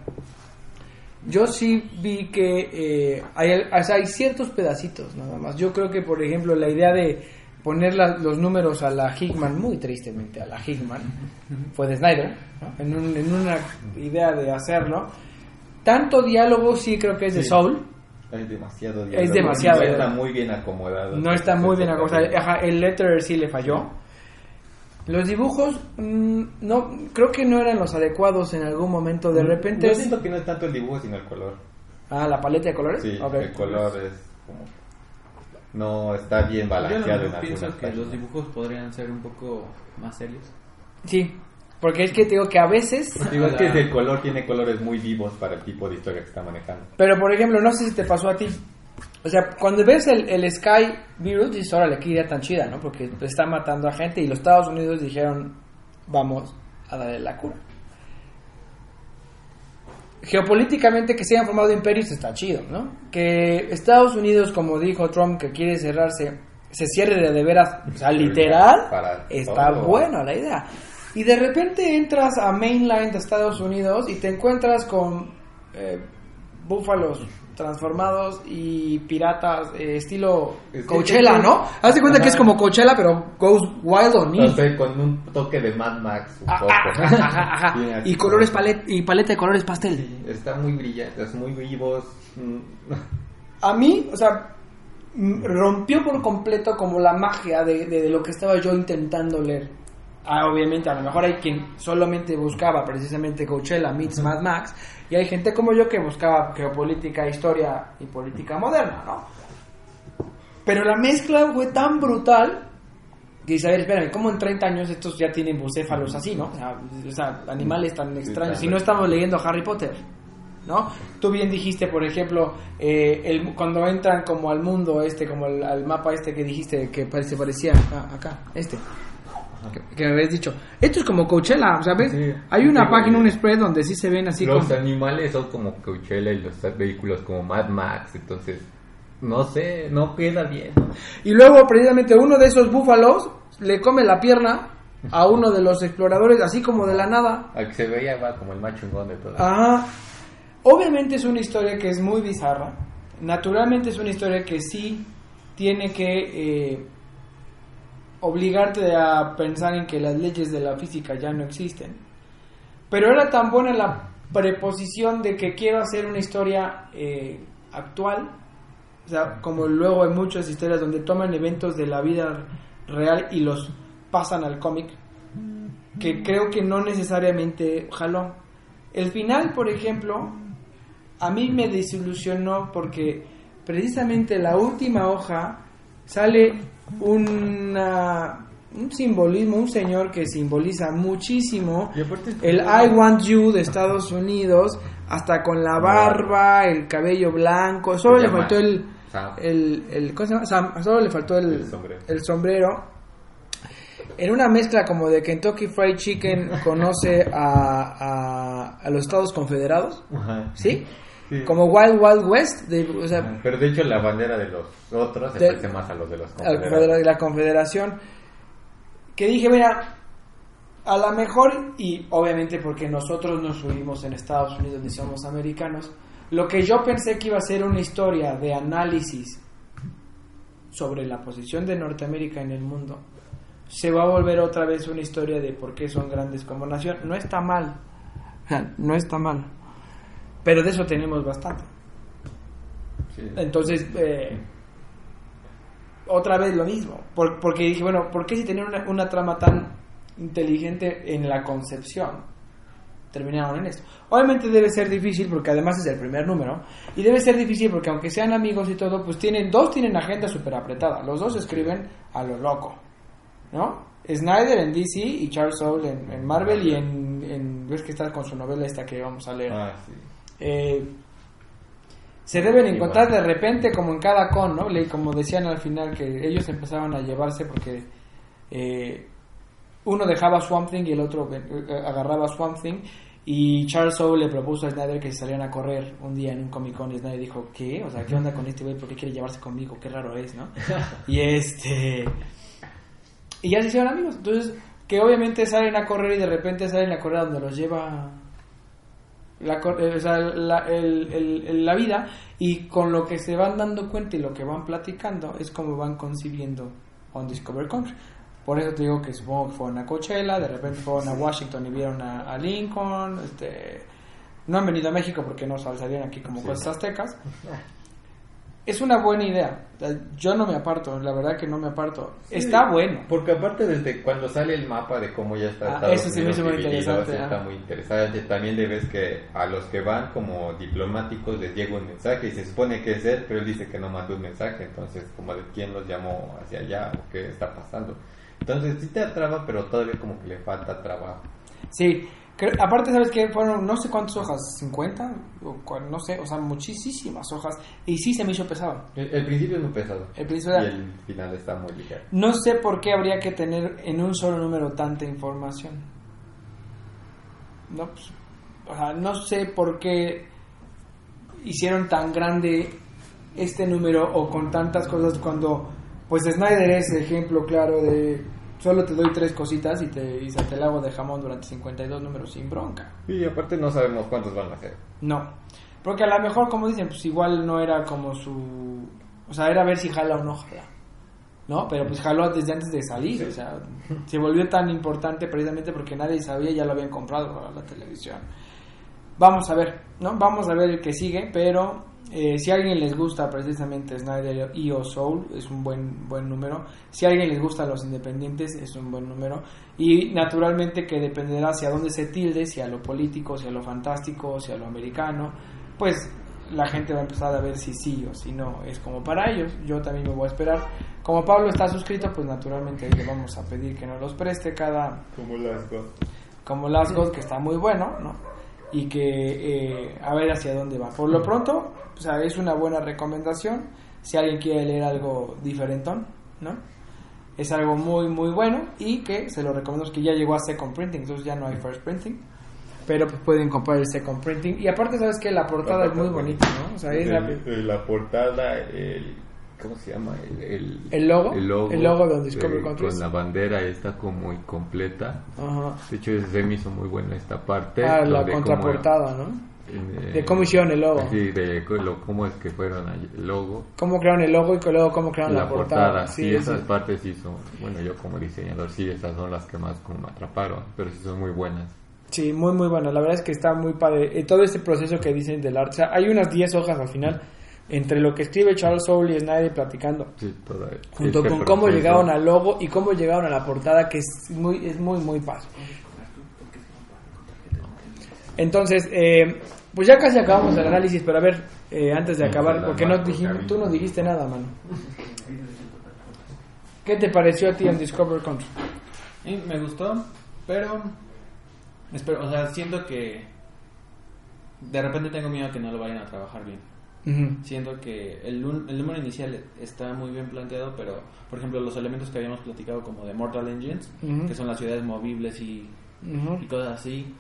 Yo sí vi que eh, hay, o sea, hay ciertos pedacitos nada más. Yo creo que, por ejemplo, la idea de poner la- los números a la Hickman, muy tristemente a la Hickman, fue de Snyder, ¿no? en, un- en una idea de hacerlo. Tanto diálogo sí creo que es de Sí. Soul, Es demasiado Es diálogo. demasiado No está muy bien acomodado. no está muy bien acomodado. Ajá, el letter sí le falló. Los dibujos, mm, no, creo que no eran los adecuados en algún momento. De repente Yo siento que no es tanto el dibujo, sino el color. Ah, la paleta de colores. Sí, Ok. el color es como... No está bien Yo balanceado en no, pienso que los páginas. dibujos podrían ser un poco más serios. Sí, porque es que te digo que a veces, Digo, es que el color tiene colores muy vivos para el tipo de historia que está manejando. pero por ejemplo, no sé si te pasó a ti. O sea, cuando ves el, el Sky Virus, dices, órale, qué idea tan chida, ¿no? Porque está matando a gente y los Estados Unidos dijeron, vamos a darle la cura. Geopolíticamente que se hayan formado imperios está chido, ¿no? Que Estados Unidos, como dijo Trump, que quiere cerrarse, se cierre de, veras, o sea, literal, Para está buena la idea. Y de repente entras a Mainline de Estados Unidos y te encuentras con eh, búfalos transformados y piratas eh, estilo Es que- Coachella, es que- ¿no? Haz de cuenta que es como Coachella, pero goes wild on sé, con un toque de Mad Max un poco. ajá, ajá. Y colores como- palet y paleta de colores pastel. Sí, Está muy brillantes, muy vivos. mm, A mí, o sea, rompió por completo como la magia de, de- de lo que estaba yo intentando leer. Ah, obviamente, a lo mejor hay quien solamente buscaba precisamente Coachella meets Mad Max, y hay gente como yo que buscaba geopolítica, historia y política moderna, ¿no? Pero la mezcla fue tan brutal que dice, a ver, espérame, ¿cómo en 30 años estos ya tienen bucéfalos así, no? O sea, animales tan extraños. Si no estamos leyendo Harry Potter, ¿no? Tú bien dijiste, por ejemplo, eh, el, cuando entran como al mundo este, como al, al mapa este que dijiste que se parecía acá, este. Que, que me habías dicho. Esto es como Coachella, ¿sabes? Sí. Hay una Sí, página, un spread donde sí se ven así los como... animales son como Coachella y los vehículos como Mad Max, entonces no sé, no queda bien. Y luego precisamente uno de esos búfalos le come la pierna a uno de los exploradores, así como de la nada. A que se veía va como el más chingón de todo. Ah, obviamente es una historia que es muy bizarra. Naturalmente es una historia que sí tiene que eh, obligarte a pensar en que las leyes de la física ya no existen. Pero era tan buena la preposición de que quiero hacer una historia eh, actual, o sea, como luego hay muchas historias donde toman eventos de la vida real y los pasan al cómic, que creo que no necesariamente jaló. El final, por ejemplo, a mí me desilusionó porque precisamente la última hoja sale una, un simbolismo, un señor que simboliza muchísimo el I Want You de Estados Unidos, hasta con la barba, el cabello blanco, solo le faltó el, el, el ¿cómo se llama? Sam, solo le faltó el, El sombrero. el sombrero. En una mezcla como de Kentucky Fried Chicken conoce a, a, a los Estados Confederados. ¿sí? Sí. Como Wild Wild West, de, o sea, Pero de hecho la bandera de los otros se parece más a los de los confederados. de la Confederación, que dije, mira, a lo mejor, y obviamente porque nosotros nos subimos en Estados Unidos y somos americanos, lo que yo pensé que iba a ser una historia de análisis sobre la posición de Norteamérica en el mundo, se va a volver otra vez una historia de por qué son grandes como nación. No está mal, no está mal, pero de eso tenemos bastante. Sí. Entonces, eh, otra vez lo mismo. Por- porque dije, bueno, ¿por qué si tener una, una trama tan inteligente en la concepción? Terminaron en esto. Obviamente debe ser difícil porque además es el primer número. Y debe ser difícil porque aunque sean amigos y todo, pues tienen, dos tienen agenda súper apretada. Los dos escriben a lo loco. ¿No? Snyder en DC y Charles Soule en, en Marvel y en, en... ¿Ves que está con su novela esta que vamos a leer? Ah, sí. Eh, se deben encontrar de repente como en cada con, ¿no? Como decían al final que ellos empezaban a llevarse porque eh, uno dejaba Swamp Thing y el otro eh, agarraba Swamp Thing y Charles Soule le propuso a Snyder que se salieran a correr un día en un Comic Con y Snyder dijo, ¿qué? O sea, ¿qué onda con este güey? ¿Por qué quiere llevarse conmigo? Qué raro es, ¿no? y este... Y ya se hicieron amigos. Entonces, que obviamente salen a correr y de repente salen a correr donde los lleva la, eh, o sea, la, el- la vida y con lo que se van dando cuenta y lo que van platicando es como van concibiendo On Discover Country. Por eso te digo que supongo que fueron a Coachella, de repente fueron a Washington y vieron a, a Lincoln, este, no han venido a México porque no sal- salieron aquí como cosas aztecas. Es una buena idea. Yo no me aparto, la verdad que no me aparto. Está bueno. Porque aparte desde cuando sale el mapa de cómo ya está Ah, eso me hizo muy interesante, sí ah. está muy interesante. También le ves que a los que van como diplomáticos les llega un mensaje y se supone que es él, pero él dice que no mandó un mensaje, entonces como de quién los llamó hacia allá o qué está pasando. Entonces sí te atrapa, pero todavía como que le falta trabajo. Sí, aparte, ¿sabes qué? Fueron no sé cuántas hojas, 50, o no sé, o sea, muchísimas hojas. Y sí se me hizo pesado. El, el principio es muy pesado. El principio y era- el final está muy ligero. No sé por qué habría que tener en un solo número tanta información. No, pues, o sea, no sé por qué hicieron tan grande este número o con tantas cosas cuando pues Snyder es ejemplo claro de solo te doy tres cositas y te, y te la hago de jamón durante 52 números sin bronca. Y aparte no sabemos cuántos van a ser. No, porque a lo mejor, como dicen, pues igual no era como su... O sea, era ver si jala o no jala. ¿No? Pero pues jaló desde antes de salir. O sea, se volvió tan importante precisamente porque nadie sabía ya lo habían comprado para la televisión. Vamos a ver, ¿no? Vamos a ver el que sigue, pero eh, si a alguien les gusta precisamente Snyder y o Soul, es un buen, buen número. Si a alguien les gustan los independientes, es un buen número. Y naturalmente que dependerá hacia dónde se tilde, si a lo político, si a lo fantástico, si a lo americano, pues la gente va a empezar a ver si sí o si no es como para ellos. Yo también me voy a esperar. Como Pablo está suscrito, pues naturalmente le vamos a pedir que nos los preste cada, Como las como Last God, que está muy bueno, ¿no? Y que eh, a ver hacia dónde va. Por lo pronto, o sea, es una buena recomendación. Si alguien quiere leer algo diferentón, ¿no? Es algo muy, muy bueno y que se lo recomiendo que ya llegó a Second Printing, entonces ya no hay First Printing. Pero pues pueden comprar el Second Printing. Y aparte, ¿sabes que La portada es muy bonita, ¿no? O sea, es la- la portada, el, ¿cómo se llama? El, el, ¿El logo? El logo, El logo de Discovery Countries. Con la bandera está como muy completa. Ajá. De hecho, se me hizo muy buena esta parte. Ah, la como- contraportada, ¿no? eh, De cómo hicieron el logo. Sí, de lo- cómo es que fueron el logo. Cómo crearon el logo y luego cómo crearon la, la, portada, sí, Sí, esas sí. partes sí son, bueno, yo como diseñador, sí, esas son las que más como me atraparon, pero sí son muy buenas. Sí, muy muy bueno. La verdad es que está muy padre. Eh, todo este proceso que dicen del arte. O sea, hay unas 10 hojas al final entre lo que escribe Charles Soule y Snyder platicando. Sí, Junto con cómo proceso. llegaron al logo y cómo llegaron a la portada, que es muy, es muy, muy padre. Entonces, eh, pues ya casi acabamos el análisis, pero a ver, eh, antes de acabar, porque no dijimos, tú no dijiste nada, mano. ¿Qué te pareció a ti en Discover Country? Me gustó, pero espero, o sea, siento que de repente tengo miedo que no lo vayan a trabajar bien. Siento que el, el número inicial está muy bien planteado, pero por ejemplo los elementos que habíamos platicado como de Mortal Engines, que son las ciudades movibles y, y cosas así,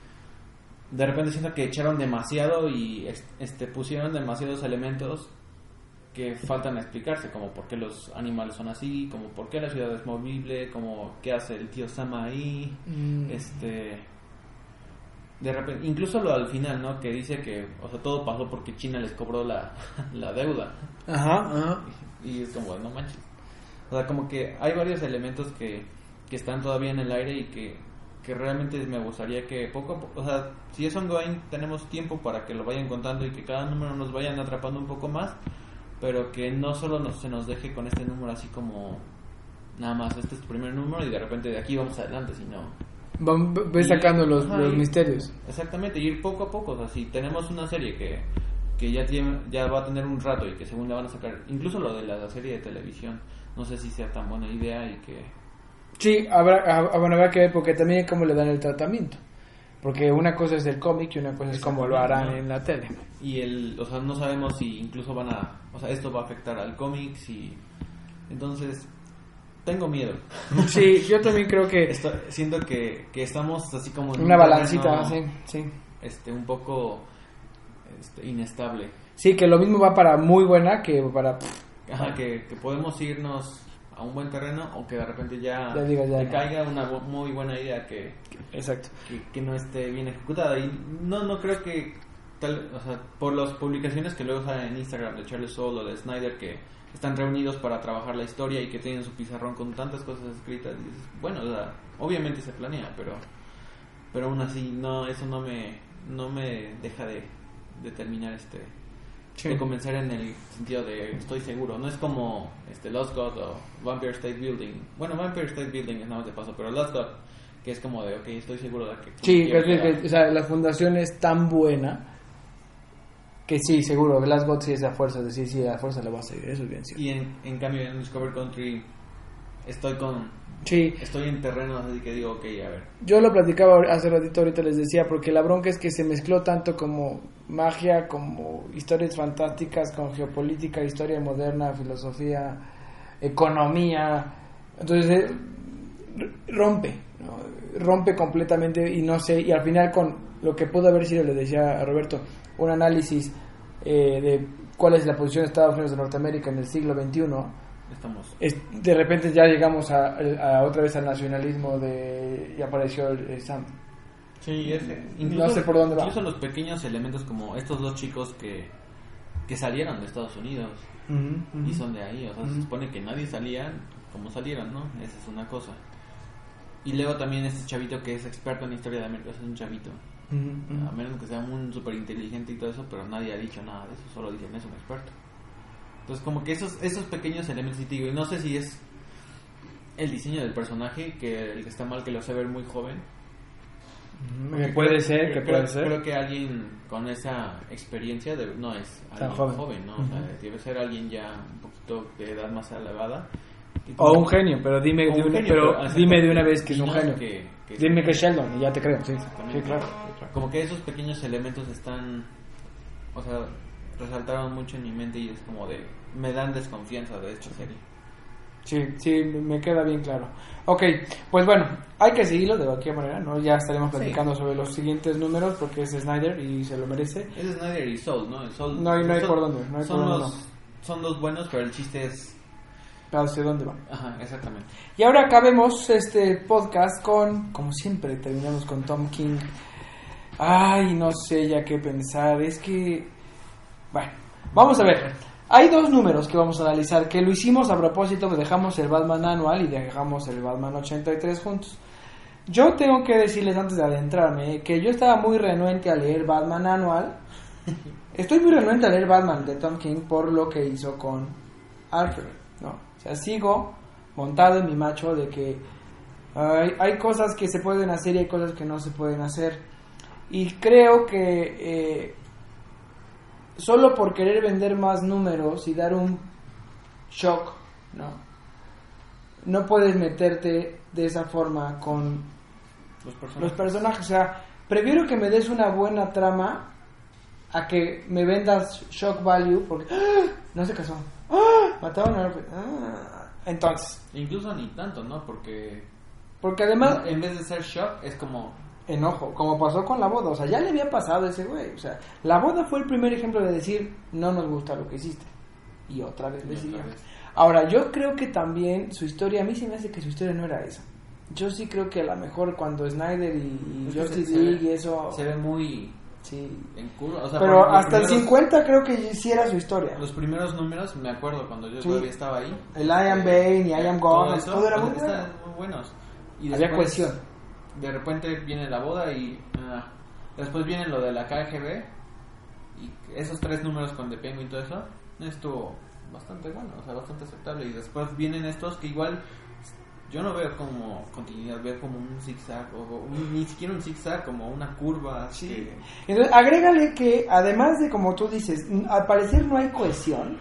de repente siento que echaron demasiado y este pusieron demasiados elementos que faltan explicarse, como por qué los animales son así, como por qué la ciudad es movible, como qué hace el tío Sama ahí, Mm. este de repente incluso lo al final no que dice que o sea todo pasó porque China les cobró la, la deuda. Ajá, ajá. y es como no manches. O sea como que hay varios elementos que, que están todavía en el aire y que, que realmente me gustaría que poco a poco o sea si es ongoing tenemos tiempo para que lo vayan contando y que cada número nos vayan atrapando un poco más pero que no solo nos, se nos deje con este número así como nada más este es tu primer número y de repente de aquí vamos adelante sino Van- Ve sacando los, Ajá, los y- misterios. Exactamente, y ir poco a poco. O sea, si tenemos una serie que, que ya, tiene, ya va a tener un rato y que según la van a sacar, incluso lo de la, serie de televisión, no sé si sea tan buena idea y que... Sí, habrá, ah, bueno, habrá que ver porque también cómo le dan el tratamiento. Porque una cosa es el cómic y una cosa es cómo lo harán en la tele. Y el, o sea, no sabemos si incluso van a, o sea, esto va a afectar al cómic, si, entonces, tengo miedo. Sí, yo también creo que siento que, que estamos así como en una un balancita, sí, sí. este, un poco, este, inestable. Sí, que lo mismo va para muy buena que para... Ajá, que, que podemos irnos a un buen terreno o que de repente ya, Ya digas, ya caiga una muy buena idea que, Exacto. que, que no esté bien ejecutada. Y no, no creo que, tal, o sea, por las publicaciones que luego salen en Instagram de Charles Soule o de Snyder que están reunidos para trabajar la historia y que tienen su pizarrón con tantas cosas escritas, y dices, bueno, o sea, obviamente se planea, pero, pero aún así, no, eso no me, no me deja de, de terminar este Sí. de convencer en el sentido de estoy seguro. No es como este Lost God o Vampire State Building. Bueno, Vampire State Building es nada más de paso, pero Lost God, que es como de, ok, estoy seguro de que... Sí, llegar. que, o sea, la fundación es tan buena que sí, seguro, Glasgow sí es a fuerza, de sí, sí, a fuerza le va a seguir, eso es bien cierto. Y en, en cambio en Discover Country estoy con... Sí, Estoy en terrenos así que digo, ok, a ver. yo lo platicaba hace ratito, ahorita les decía, porque la bronca es que se mezcló tanto como magia, como historias fantásticas, con geopolítica, historia moderna, filosofía, economía, entonces eh, rompe, ¿no? rompe completamente y no sé, y al final con lo que pudo haber sido, le decía a Roberto, un análisis eh, de cuál es la posición de Estados Unidos de Norteamérica en el siglo XXI, Estamos... es- de repente ya llegamos a, a otra vez al nacionalismo de y apareció el, el Sam. Sí, es, No sé por dónde va. Incluso los pequeños elementos como estos dos chicos que, que salieron de Estados Unidos y son de ahí, o sea, se supone que nadie salía como salieron, ¿no? Esa es una cosa. Y luego también este chavito que es experto en historia de América, es un chavito. A menos que sea un súper inteligente y todo eso, pero nadie ha dicho nada de eso, solo dicen es un experto. Entonces como que esos, esos pequeños elementos, y te digo, y no sé si es el diseño del personaje, que el que está mal que lo hace ver muy joven. Que puede creo- ser, que creo- puede ser. Creo que alguien con esa experiencia de- no es Tan alguien joven. ¿no? O sea, debe ser alguien ya un poquito de edad más elevada. Y O un genio, pero dime, de un una, genio, pero dime de una vez que es Y un genio. que- que- dime que es Sheldon y ya te creo. Sí, sí claro. Como que esos pequeños elementos están, o sea, resaltaron mucho en mi mente y es como de, me dan desconfianza de esta serie. Sí, sí, me queda bien claro. Ok, pues bueno, hay que seguirlo de cualquier manera, ¿no? Ya estaremos Sí. platicando sobre los siguientes números porque es Snyder y se lo merece. Es Snyder y Soul, ¿no? El Soul, No hay- no hay por dónde, no hay son por dónde, los, Son dos buenos, pero el chiste es... ¿Hacia dónde va? Ajá, exactamente. Y ahora acabemos este podcast con, como siempre, terminamos con Tom King. Ay, no sé ya qué pensar. Es que, bueno, vamos a ver. Hay dos números que vamos a analizar, que lo hicimos a propósito, dejamos el Batman anual y dejamos el Batman 83 juntos. Yo tengo que decirles antes de adentrarme que yo estaba muy renuente a leer Batman anual. Estoy muy renuente a leer Batman de Tom King por lo que hizo con Alfred, ¿no? Sea, sigo montado en mi macho de que hay, hay cosas que se pueden hacer y hay cosas que no se pueden hacer. Y creo que eh, solo por querer vender más números y dar un shock, ¿no? No puedes meterte de esa forma con Los personajes. los personajes. O sea, prefiero que me des una buena trama a que me vendas shock value porque ¡ah! no se casó. ¡Ah! Mataron a Alfred. ¡Ah! Entonces, Incluso ni tanto, ¿no? Porque porque además en vez de ser shock, es como... enojo, como pasó con la boda, o sea, ya le había pasado a ese güey, o sea, la boda fue el primer ejemplo de decir, no nos gusta lo que hiciste, y otra vez le siguió. Ahora, yo creo que también su historia, a mí se me hace que su historia no era esa. Yo sí creo que a lo mejor cuando Snyder y, y Justice League y eso, Se ve muy sí. en culo. O sea, Pero hasta el primeros- 50 creo que sí era su historia. Los primeros números, me acuerdo cuando yo Sí. todavía estaba ahí. El I am Bane y I am todo eso, todo era muy bueno. muy buenos. Y Había después, cohesión. De repente viene la boda y ah, después viene lo de la KGB y esos tres números con The Penguin y todo eso estuvo bastante bueno, o sea, bastante aceptable y después vienen estos que igual yo no veo como continuidad, veo como un zigzag o un- ni siquiera un zigzag, como una curva. Sí. que- Entonces, agrégale que además de como tú dices, al parecer no hay cohesión,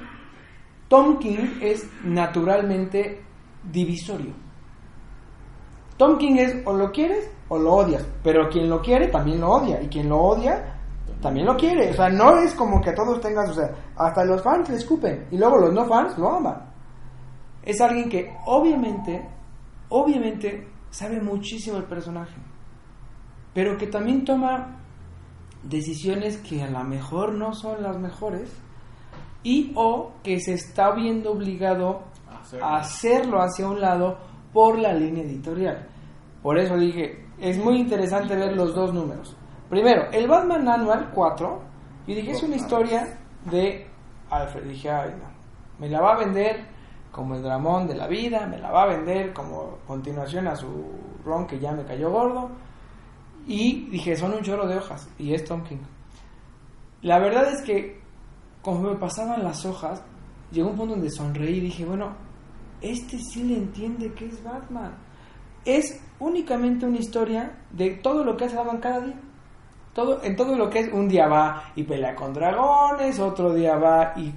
Tom King es naturalmente divisorio. Tom King es o lo quieres o lo odias. Pero quien lo quiere también lo odia. Y quien lo odia también lo quiere. O sea, no es como que todos tengas, o sea, hasta los fans le escupen. Y luego los no fans lo aman. Es alguien que obviamente, obviamente sabe muchísimo el personaje. Pero que también toma decisiones que a lo mejor no son las mejores. Y o que se está viendo obligado a hacerlo hacia un lado por la línea editorial. Por eso dije, es muy interesante ver los dos números. Primero, el Batman Annual 4, yo dije, es una historia de Alfred. Dije, ay, no, me la va a vender como el dramón de la vida, me la va a vender como continuación a su ron que ya me cayó gordo. Y dije, son un chorro de hojas, y es Tom King. La verdad es que, como me pasaban las hojas, llegó un punto donde sonreí y dije, bueno, este sí le entiende que es Batman. Es únicamente una historia de todo lo que hace Batman cada día. Todo, en todo lo que es, un día va y pelea con dragones, otro día va y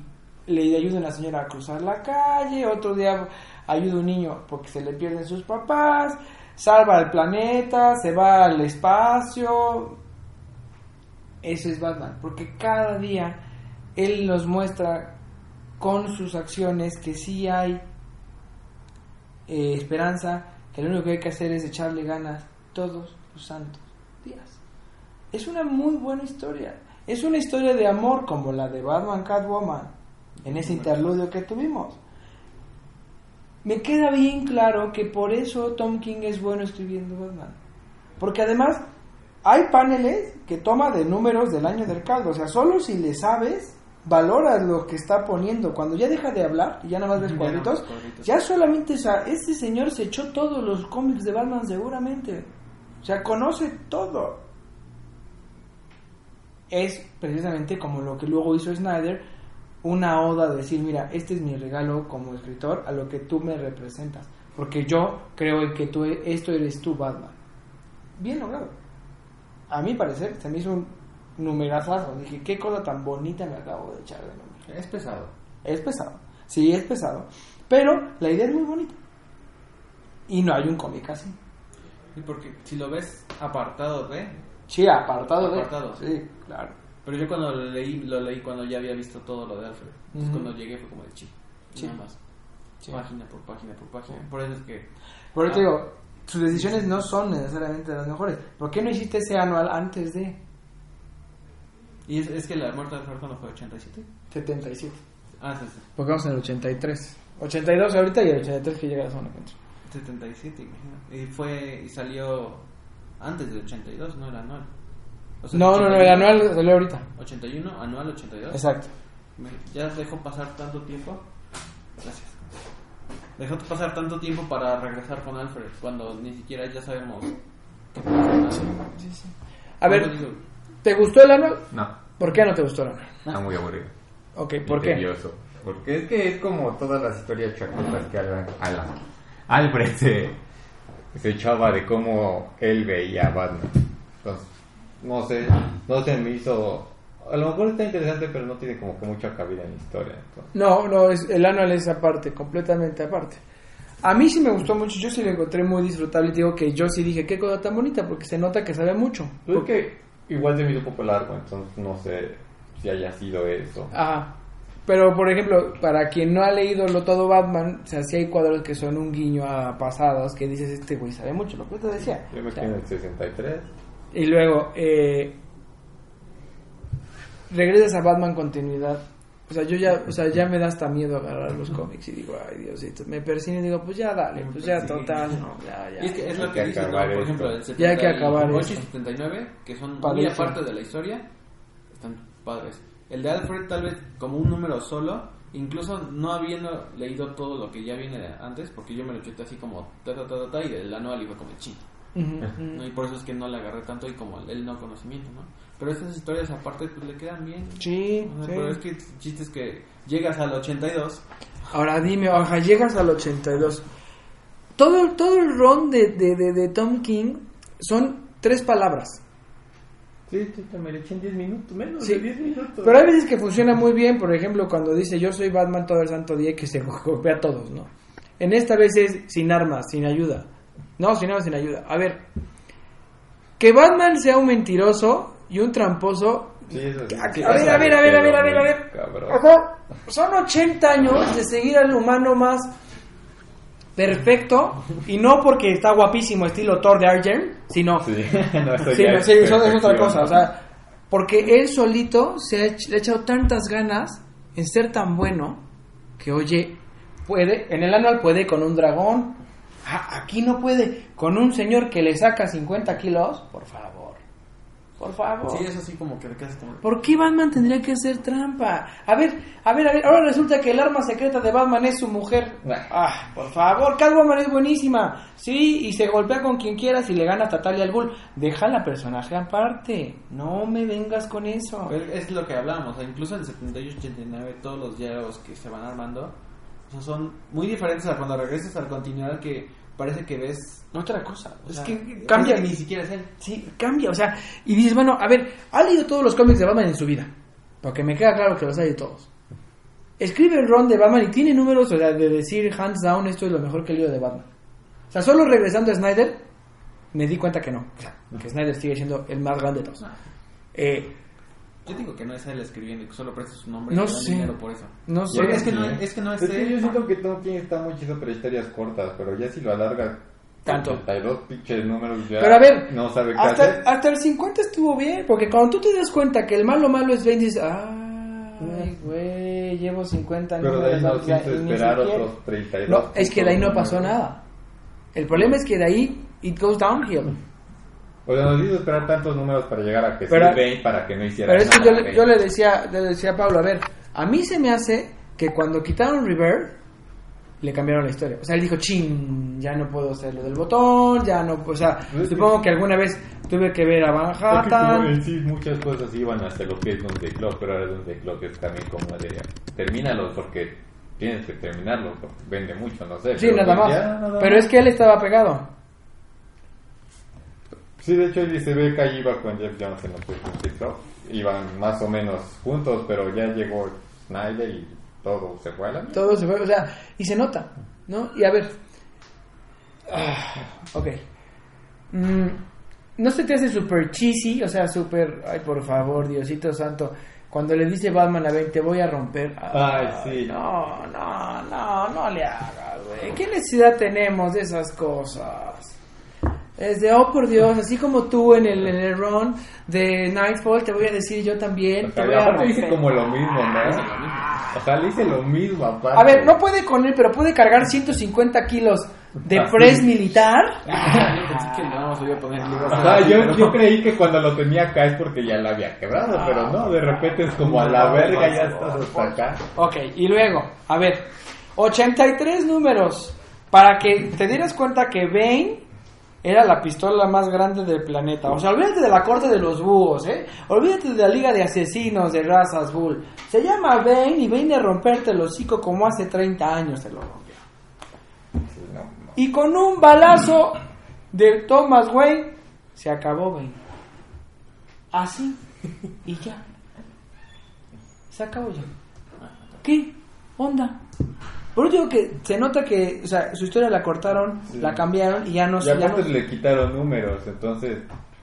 le ayuda a una señora a cruzar la calle, otro día ayuda a un niño porque se le pierden sus papás, salva al planeta, se va al espacio. Eso es Batman, porque cada día él nos muestra con sus acciones que sí hay eh, esperanza, que lo único que hay que hacer es echarle ganas todos los santos días. Es una muy buena historia. Es una historia de amor como la de Batman Catwoman en ese interludio que tuvimos. Me queda bien claro que por eso Tom King es bueno escribiendo Batman. Porque además hay paneles que toma de números del año del caldo. O sea, solo si le sabes, valora lo que está poniendo. Cuando ya deja de hablar y ya nada más ves cuadritos. ya solamente, o sea, este señor se echó todos los cómics de Batman seguramente. O sea, conoce todo. Es precisamente como lo que luego hizo Snyder, una oda de decir, mira, este es mi regalo como escritor a lo que tú me representas. Porque yo creo en que tú, esto eres tú, Batman. Bien logrado. A mi parecer, se me hizo un numerazo. Dije, qué cosa tan bonita me acabo de echar de número. Es pesado. Es pesado. Sí, es pesado. Pero la idea es muy bonita. Y no hay un cómic así. Sí, porque si lo ves apartado de... Sí, apartado de. Apartado. Sí, claro. Pero yo cuando lo leí, lo leí cuando ya había visto todo lo de Alfred. Entonces cuando llegué fue como de chi. Sí. Nada más. Sí. Página por página por página. Por eso es que... Por eso te Ah. digo, sus decisiones no son necesariamente las mejores. ¿Por qué no hiciste ese anual antes de Y es, es que la muerte de Alfred cuando fue 87. 77? Ah, sí, sí. Porque vamos en el 83. 82 ahorita y el 83 que llega la semana que entra. 77, imagino. Y fue... Y salió antes del 82, no era anual. O sea, No, no, no, el 81, anual salió ahorita. 81, anual 82. Exacto. Me- Ya dejó pasar tanto tiempo. Gracias. Dejó pasar tanto tiempo para regresar con Alfred cuando ni siquiera ya sabemos qué pasa. Sí, sí. A ver, Digo, ¿te gustó el anual? No, ¿Por qué no te gustó el anual? está muy aburrido. Ok, ¿por qué? tedioso. Porque es que es como todas las historias chacotas que Alan, Alan- Alfred se, se echaba de cómo él veía a Batman. Entonces, no sé, no se me hizo... A lo mejor está interesante, pero no tiene como que mucha cabida en la historia. entonces. No, no, es, el anual es aparte, completamente aparte. A mí sí me gustó mucho, yo sí lo encontré muy disfrutable y digo que yo sí dije, qué cosa tan bonita, porque se nota que sabe mucho. Pero es que igual se me hizo un poco largo, entonces no sé si haya sido eso. Ajá. Pero, por ejemplo, para quien no ha leído lo todo Batman, o sea, sí hay cuadros que son un guiño a pasados, que dices, este güey sabe mucho, lo que te decía. Yo me O sea, quedé en el 63. Y luego, eh, regresas a Batman continuidad. O sea, yo ya, o sea, ya me da hasta miedo agarrar los cómics y digo, ay Diosito, me persino y digo, pues ya dale, pues ya total, no, ya, ya. Y es que es Hay lo que que dices, ¿no? acabar Por ejemplo, el Ya hay que acabar 78 y esto. 79, que son muy aparte de la historia, están padres. El de Alfred tal vez como un número solo, incluso no habiendo leído todo lo que ya viene de antes, porque yo me lo chuté así como ta ta ta ta, ta y del anual iba como ching. Ujú, ¿no? Y por eso es que no le agarré tanto y como el no conocimiento, ¿no? Pero estas historias aparte pues le quedan bien. Sí, O sea, sí. Pero es que el chiste es que llegas al 82 Ahora dime, ojalá llegas al 82. Todo, todo el ron de, de, de, de Tom King son tres palabras. Sí, sí, me lo eché en 10 minutos, menos Sí. de 10 minutos. Pero hay veces que funciona muy bien, por ejemplo, cuando dice yo soy Batman todo el santo día y que se golpea a todos, ¿no? En esta vez es sin armas, sin ayuda. No, sin armas, sin ayuda. A ver, Que Batman sea un mentiroso y un tramposo. Sí, eso sí. A- Sí, a ver, a ver, a ver, a ver, a ver, a ver. cabrón. Son 80 años de seguir al humano más perfecto y no porque está guapísimo estilo Thor de Argent, sino Sí, no, eso Sí, ya no, es sí, eso es otra cosa, ¿no? o sea, porque él solito se ha, ech- le ha echado tantas ganas en ser tan bueno que, oye, puede, en el anual puede con un dragón, Ah, aquí no puede, con un señor que le saca 50 kilos, por favor, por favor. Sí, eso sí como que le quedas como... ¿Por qué Batman tendría que hacer trampa? A ver, a ver, a ver, ahora resulta que el arma secreta de Batman es su mujer. Ah, por favor, Catwoman es buenísima. Sí, y se golpea con quien quieras y le gana a Talia al Ghul. Deja la personaje aparte. No me vengas con eso. Es lo que hablábamos, o sea, incluso en el 78 89 todos los diálogos que se van armando o sea, son muy diferentes a cuando regresas al continuidad que parece que ves... Otra cosa. o Es sea, que cambia. parece que ni siquiera es él. Sí, cambia. O sea, y dices, bueno, a ver, ha leído todos los cómics de Batman en su vida. Porque me queda claro que los ha leído todos. Escribe el run de Batman y tiene números o sea, de decir hands down, esto es lo mejor que he leído de Batman. O sea, solo regresando a Snyder, me di cuenta que no. O sea, que Snyder sigue siendo el más grande de todos. Eh, Yo digo que no es él escribiendo, que solo presta su nombre No y sé. dinero por eso. no sé. Es que no es, que no es Es que yo él. siento que Tom King está muy chido para historias cortas, pero ya si lo alarga Tanto. 82 pinches números ya Pero a ver, no sabe qué hasta, hacer. hasta el 50 estuvo bien, porque cuando tú te das cuenta que el malo malo es Bane, dices, ay, güey, llevo 50 Pero de ahí y ni esperar siquiera". otros 32. No, es que de ahí no pasó nada. El problema es que de ahí it goes downhill. O sea, nos hizo esperar tantos números para llegar a que Pero- sí Bane para que no hiciera Pero es que yo, le- yo le decía, le decía a Pablo, a ver, a mí se me hace que cuando quitaron River, le cambiaron la historia. O sea, él dijo, chin, ya no puedo hacer lo del botón, ya no, o sea, es que- supongo que alguna vez tuve que ver a Es que Manhattan. en sí muchas cosas iban hasta lo que es Doomsday Clock, pero ahora Doomsday Clock es también como de termínalo porque tienes que terminarlo, porque vende mucho, no sé. Sí, pero nada pues más. ya, nada Pero más. es que él estaba pegado. Sí, de hecho se ve que ahí iba con Jeff Jones en Clock. Iban más o menos juntos, pero ya llegó Snyder y todo se fue a la mierda. Todo se fue, o sea, y se nota, ¿no? Y a ver. Ah, ok. Mm, ¿No se te hace super cheesy? O sea, super. Ay, por favor, Diosito Santo. Cuando le dice Batman a Ben, te voy a romper. Ay, sí. No, no, no, no le hagas, güey. ¿Qué necesidad tenemos de esas cosas? Es de, oh por Dios, así como tú en el, en el run de Nightfall, te voy a decir yo también. O te sea, voy a aparte dice como lo mismo, ¿no? Dice lo mismo. O sea, le dice lo mismo aparte. A ver, no puede con él, pero puede cargar 150 kilos de Así. press militar. Yo creí que cuando lo tenía acá es porque ya la había quebrado, pero no, de repente es como a la verga, ya estás hasta acá. Ok, y luego, a ver, 83 números. Para que te dieras cuenta que Bane era la pistola más grande del planeta. O sea, olvídate de la corte de los búhos, ¿eh? Olvídate de la liga de asesinos de razas Bull. Se llama Bane y viene a romperte el hocico como hace 30 años se lo rompió. Y con un balazo de Thomas Wayne se acabó Bane. Así. Y ya. Se acabó ya. ¿Qué? Onda. Por digo que se nota que, o sea, su historia la cortaron, Sí. la cambiaron y ya no Y se. ya aparte no- le quitaron números, entonces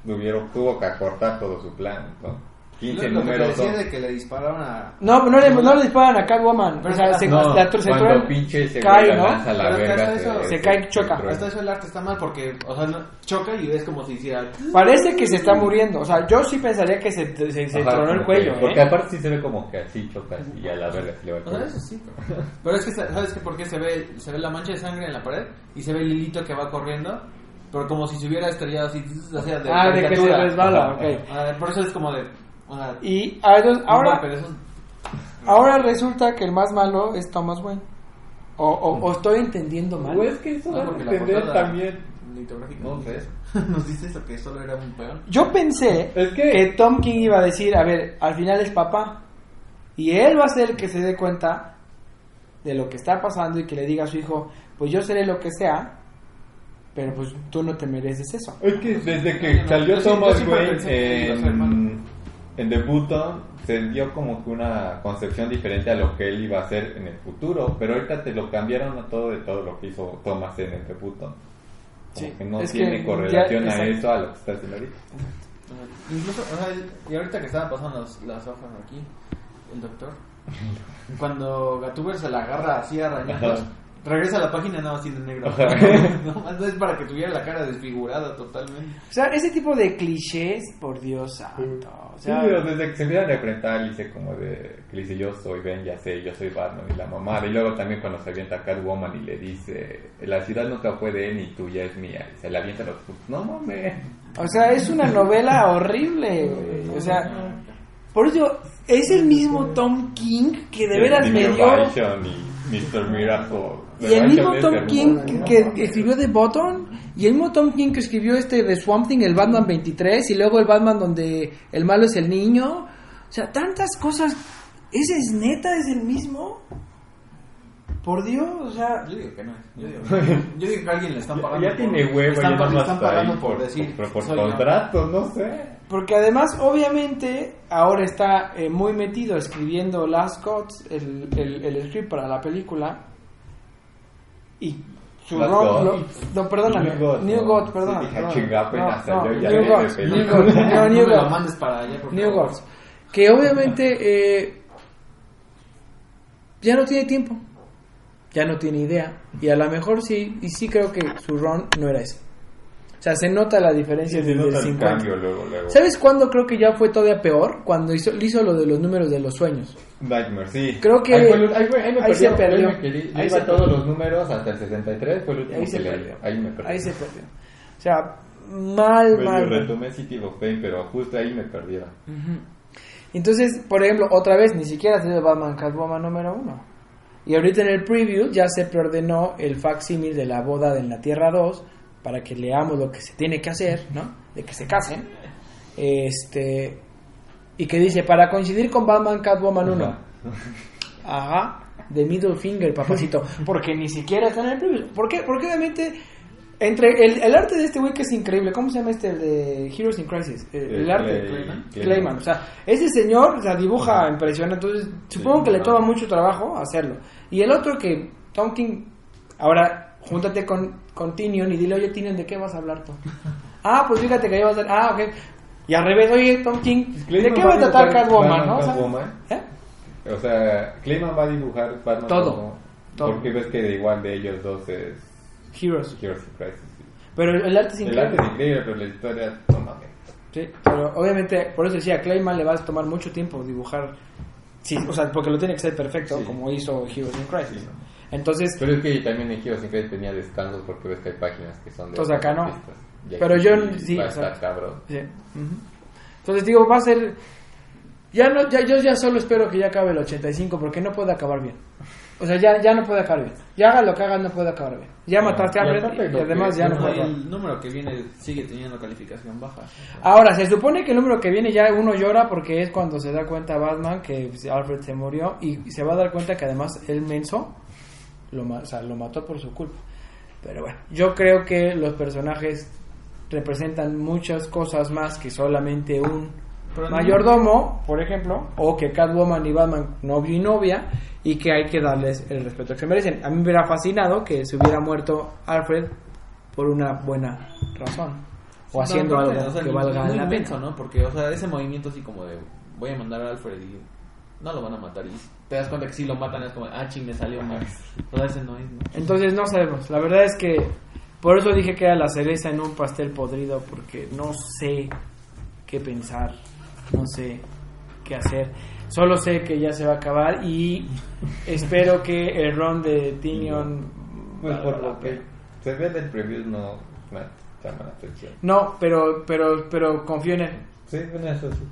tuvieron, tuvo que acortar todo su plan, ¿no? 15 Lo que números decía son... de que le dispararon a... No, no le, no le disparan a Catwoman. O sea, se, No, la- se cuando pinche se cae, ¿no? lanza la Pero verga, eso se cae, choca. Hasta eso el arte está mal porque, o sea, no- choca y es como si hiciera... Parece que se está muriendo. O sea, yo sí pensaría que se, se, se Ajá, tronó el cuello. que- Porque ¿eh? aparte sí se ve como que así choca y a la verga se le va el O sea, cuello. eso sí, pero, pero es que, ¿sabes qué? Porque se ve, se ve la mancha de sangre en la pared y se ve el hilito que va corriendo, pero como si se hubiera estrellado así, o sea, de Ah, de que se resbala, Ajá. ok. Ah, por eso es como de... O sea, Y ah, ahora, ahora resulta que el más malo es Thomas Wayne. O, o, o estoy entendiendo mal. O es que eso No, entender también, no nos dice eso, que solo era un peón. Yo pensé Es que- que Tom King iba a decir, a ver, al final es papá. Y él va a ser el que se dé cuenta de lo que está pasando y que le diga a su hijo, pues yo seré lo que sea, pero pues tú no te mereces eso. Es que desde que salió Thomas Wayne en, The Button, se dio como que una concepción diferente a lo que él iba a hacer en el futuro, pero ahorita te lo cambiaron a todo de todo lo que hizo Thomas en el The Button. Como Sí, que no que tiene ya- correlación a eso, a lo que está haciendo ahorita. Incluso, o sea, y ahorita que estaban pasando las, las hojas aquí, el doctor, cuando Gatuber se la agarra así a rañazos. Regresa a la página nada más tiene negro. no, es para que tuviera la cara desfigurada totalmente. O sea, ese tipo de clichés, por Dios santo. O Sí, pero desde que se empiezan a enfrentar, dice como de que le dice yo soy Ben, ya sé, yo soy Batman y la mamada. Y luego también cuando se avienta a Catwoman y le dice, la ciudad nunca fue de él ni tuya es mía. Y se la avienta los. No mames. o sea, es una novela horrible, güey. O sea, por eso es el mismo Tom King que de veras me dio... Mr. Miracle. Y el mismo Tom hermoso. King que, que escribió The Button, y el mismo Tom King que escribió este de Swamp Thing, el Batman 23, y luego el Batman donde el malo es el niño. O sea, tantas cosas. ¿Ese es neta? ¿Es el mismo? Por Dios, o sea... Yo digo que no. Yo digo, yo digo que a alguien le están pagando. Ya tiene huevo, están, ya no están pagando por, decir. por, por contrato, no sé. Porque además, obviamente, ahora está eh, muy metido escribiendo Last Gods, el, el, el script para la película. Y su lo- no, perdóname. New Gods, New New película. New Gods, no, No New me lo Gods. mandes para allá, por New favor. Gods. Que obviamente eh, ya no tiene tiempo. Ya no tiene idea. Y a lo mejor sí, y sí creo que su run no era ese. O sea, se nota la diferencia Sí, se nota el 50. cambio luego, luego. ¿Sabes cuándo creo que ya fue todavía peor? Cuando hizo, hizo lo de los números de los sueños. Nightmare, sí. Creo que ahí, fue ahí fue- ahí me ahí se perdió, perdió. Ahí me yo Ahí iba se todos perdió. los números hasta el 63, fue el último Ahí se que perdió. Ahí me perdí. Ahí se perdió. O sea, mal, Medio mal. mal. retomé City of Pain, pero justo ahí me perdieron. Entonces, por ejemplo, otra vez, ni siquiera ha sido Batman Catwoman número uno. Y ahorita en el preview ya se preordenó el facsímil de la boda en la Tierra 2 para que leamos lo que se tiene que hacer, ¿no? De que se casen. Este. Y que dice, para coincidir con Batman Catwoman 1. Ajá. De middle finger, papacito. Porque ni siquiera está en el preview. ¿Por qué? Porque obviamente. Entre el, el arte de este güey que es increíble, ¿cómo se llama este? El de Heroes in Crisis. El, el Eh, arte de Clayman. Clayman. O sea, ese señor o sea, dibuja impresionante. Entonces, supongo que le toma mucho trabajo hacerlo. Y el otro que Tom King. Ahora, júntate con, con Tinion y dile, oye, Tinion, ¿de qué vas a hablar tú? ah, pues fíjate que ahí va a ser. Ah, ok. Y al revés, oye, Tom King, ¿de qué va a tratar Catwoman, no? O sea, Catwoman. ¿eh? O sea, Clayman va a dibujar Batman Todo, como- todo. Porque ves que igual de ellos dos es Heroes. Heroes Crisis. sí. Pero el arte es El increíble. arte es increíble, pero la historia, no mames. Sí, pero obviamente, por eso decía, a Clayman le va a tomar mucho tiempo dibujar. Sí, o sea, porque lo tiene que ser perfecto, Sí. como hizo Heroes in Crisis. Sí. Entonces, Pero es que también en Heroes in Crisis tenía descansos porque ves que hay páginas que son de... Entonces acá no. Pero yo sí Va a estar cabrón. sí. Entonces digo, va a ser... Ya no, ya, yo ya solo espero que ya acabe el 85 porque no puede acabar bien. O sea, ya, ya no puede acabar bien. Ya haga lo que haga, no puede acabar bien. Ya No, mataste a y aparte y además ya no No, puede acabar. el número que viene sigue teniendo calificación baja. Ahora, se supone que el número que viene ya uno llora porque es cuando se da cuenta Batman que pues, Alfred se murió y se va a dar cuenta que además el menso lo, o sea, lo mató por su culpa. Pero bueno, yo creo que los personajes representan muchas cosas más que solamente un Pero no- mayordomo, por ejemplo, o que Catwoman y Batman novio y novia y que hay que darles el respeto que se merecen. A mí me hubiera fascinado que se hubiera muerto Alfred por una buena razón o haciendo No, algo o sea, que valga la inmenso, pena. ¿no? Porque, o sea, ese movimiento así como de voy a mandar a Alfred y no lo van a matar. Y te das cuenta que si lo matan es como, ah, ching, me salió mal. O sea, ese no es, ¿no? Entonces no sabemos. La verdad es que por eso dije que era la cereza en un pastel podrido porque no sé qué pensar, no sé qué hacer. Solo sé que ya se va a acabar y espero que el run de Tinion Pues por lo que se ve del preview no me llama la atención. No, pero pero pero confío en él. Sí, bueno, eso sí.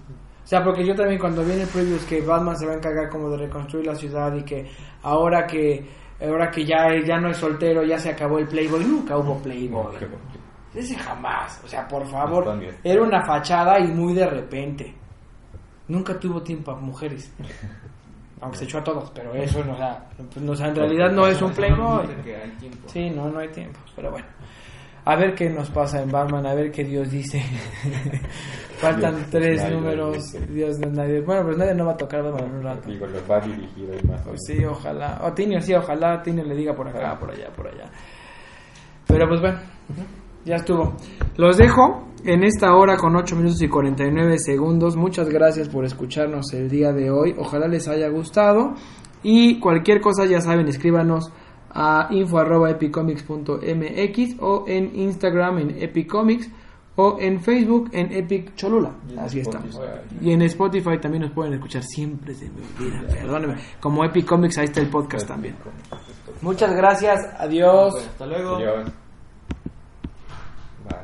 O sea, porque yo también cuando vi en el preview es que Batman se va a encargar como de reconstruir la ciudad y que ahora que ahora que ya, ya no es soltero, ya se acabó el Playboy, nunca hubo Playboy. No, bueno. Ese jamás, o sea, por favor, era una fachada y muy de repente. Nunca tuvo tiempo a mujeres. Aunque se echó a todos, pero eso no, o sea, pues, no, o sea, en realidad no es un playboy. Dice que hay tiempo. Sí, no, no hay tiempo, pero bueno. A ver qué nos pasa en Batman, a ver qué Dios dice. Faltan Dios, tres nadie números. Dios de nadie. Bueno, pues nadie no va a tocar Batman en un rato. Digo, lo va a dirigir hoy más o Pues sí, ojalá. O Tino, sí, ojalá Tino le diga por acá, por allá, por allá. Pero pues bueno, Ya estuvo. Los dejo en esta hora con 8 minutos y 49 segundos. Muchas gracias por escucharnos el día de hoy. Ojalá les haya gustado. Y cualquier cosa, ya saben, escríbanos a info.epicomics.mx o en Instagram en epicomics o en Facebook en Epic Cholula. Así estamos. Y en Spotify también nos pueden escuchar. Siempre se me olvida, perdónenme. Como Epic Comics, ahí está el podcast también. Muchas gracias. Adiós. Hasta luego. Adiós.